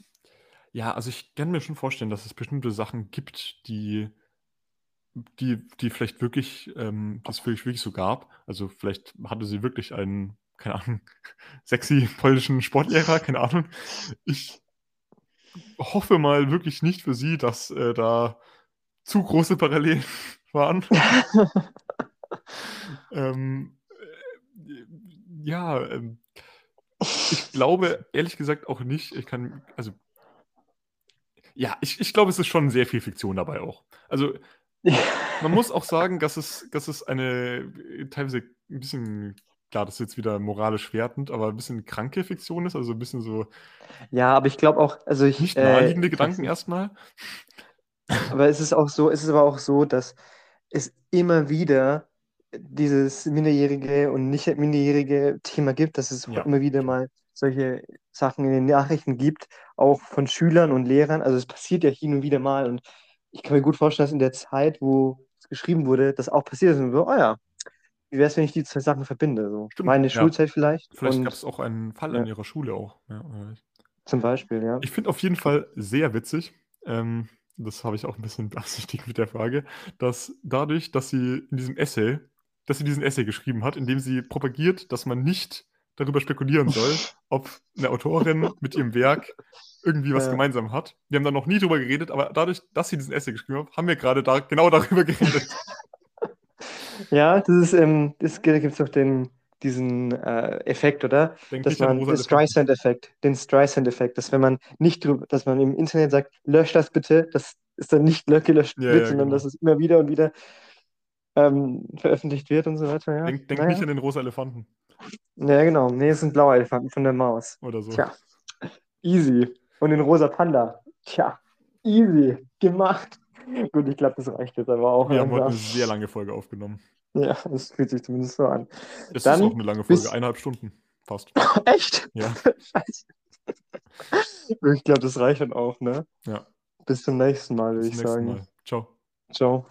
ja, also ich kann mir schon vorstellen, dass es bestimmte Sachen gibt, die, die, die vielleicht wirklich, ähm, es vielleicht wirklich so gab. Also vielleicht hatte sie wirklich einen, keine Ahnung, sexy polnischen Sportlehrer, keine Ahnung. Ich hoffe mal wirklich nicht für sie, dass äh, da zu große Parallelen waren. ähm, äh, ja, ähm, ich glaube ehrlich gesagt auch nicht, ich kann, also, ja, ich, ich glaube, es ist schon sehr viel Fiktion dabei auch. Also, man muss auch sagen, dass es, dass es eine äh, teilweise ein bisschen, klar, das ist jetzt wieder moralisch wertend, aber ein bisschen kranke Fiktion ist, also ein bisschen so Ja, aber ich glaube auch, also ich, nicht äh, naheliegende ich Gedanken erstmal. aber es ist auch so, es ist aber auch so, dass es immer wieder dieses minderjährige und nicht minderjährige Thema gibt, dass es Ja, immer wieder mal solche Sachen in den Nachrichten gibt, auch von Schülern und Lehrern. Also es passiert ja hin und wieder mal und ich kann mir gut vorstellen, dass in der Zeit, wo es geschrieben wurde, das auch passiert ist und so, oh ja, wie wäre es, wenn ich die zwei Sachen verbinde? So Stimmt, meine ja. Schulzeit vielleicht Vielleicht gab es auch einen Fall ja. an ihrer Schule auch. Ja, zum Beispiel, ja. Ich finde auf jeden Fall sehr witzig, ähm, das habe ich auch ein bisschen beabsichtigt mit der Frage, dass dadurch, dass sie in diesem Essay, dass sie diesen Essay geschrieben hat, in dem sie propagiert, dass man nicht darüber spekulieren soll, ob eine Autorin mit ihrem Werk irgendwie was Ja. gemeinsam hat. Wir haben da noch nie drüber geredet, aber dadurch, dass sie diesen Essay geschrieben hat, haben wir gerade da genau darüber geredet. Ja, das ist, ähm, das gibt es doch den, diesen äh, Effekt, oder? Denk Dass man, den. Streisand-Effekt, den Streisand-Effekt, dass wenn man nicht drüber, dass man im Internet sagt, lösch das bitte, dass es dann nicht lö- gelöscht Ja, wird, ja, sondern genau. dass es immer wieder und wieder ähm, veröffentlicht wird und so weiter, ja. Denk, denk Naja. nicht an den rosa Elefanten Ja, genau. Nee, es sind blaue Elefanten von der Maus. oder so. Tja, easy. Und den rosa Panda. Tja, easy. Gemacht. Gut, ich glaube, das reicht jetzt aber auch Wir haben heute eine sehr lange Folge aufgenommen. Ja, das fühlt sich zumindest so an. Es Dann ist auch eine lange Folge, bis- eineinhalb Stunden fast. Echt? Ja. Scheiße. Ich glaube, das reicht dann auch, ne? Ja. Bis zum nächsten Mal, würde ich sagen. Mal. Ciao. Ciao.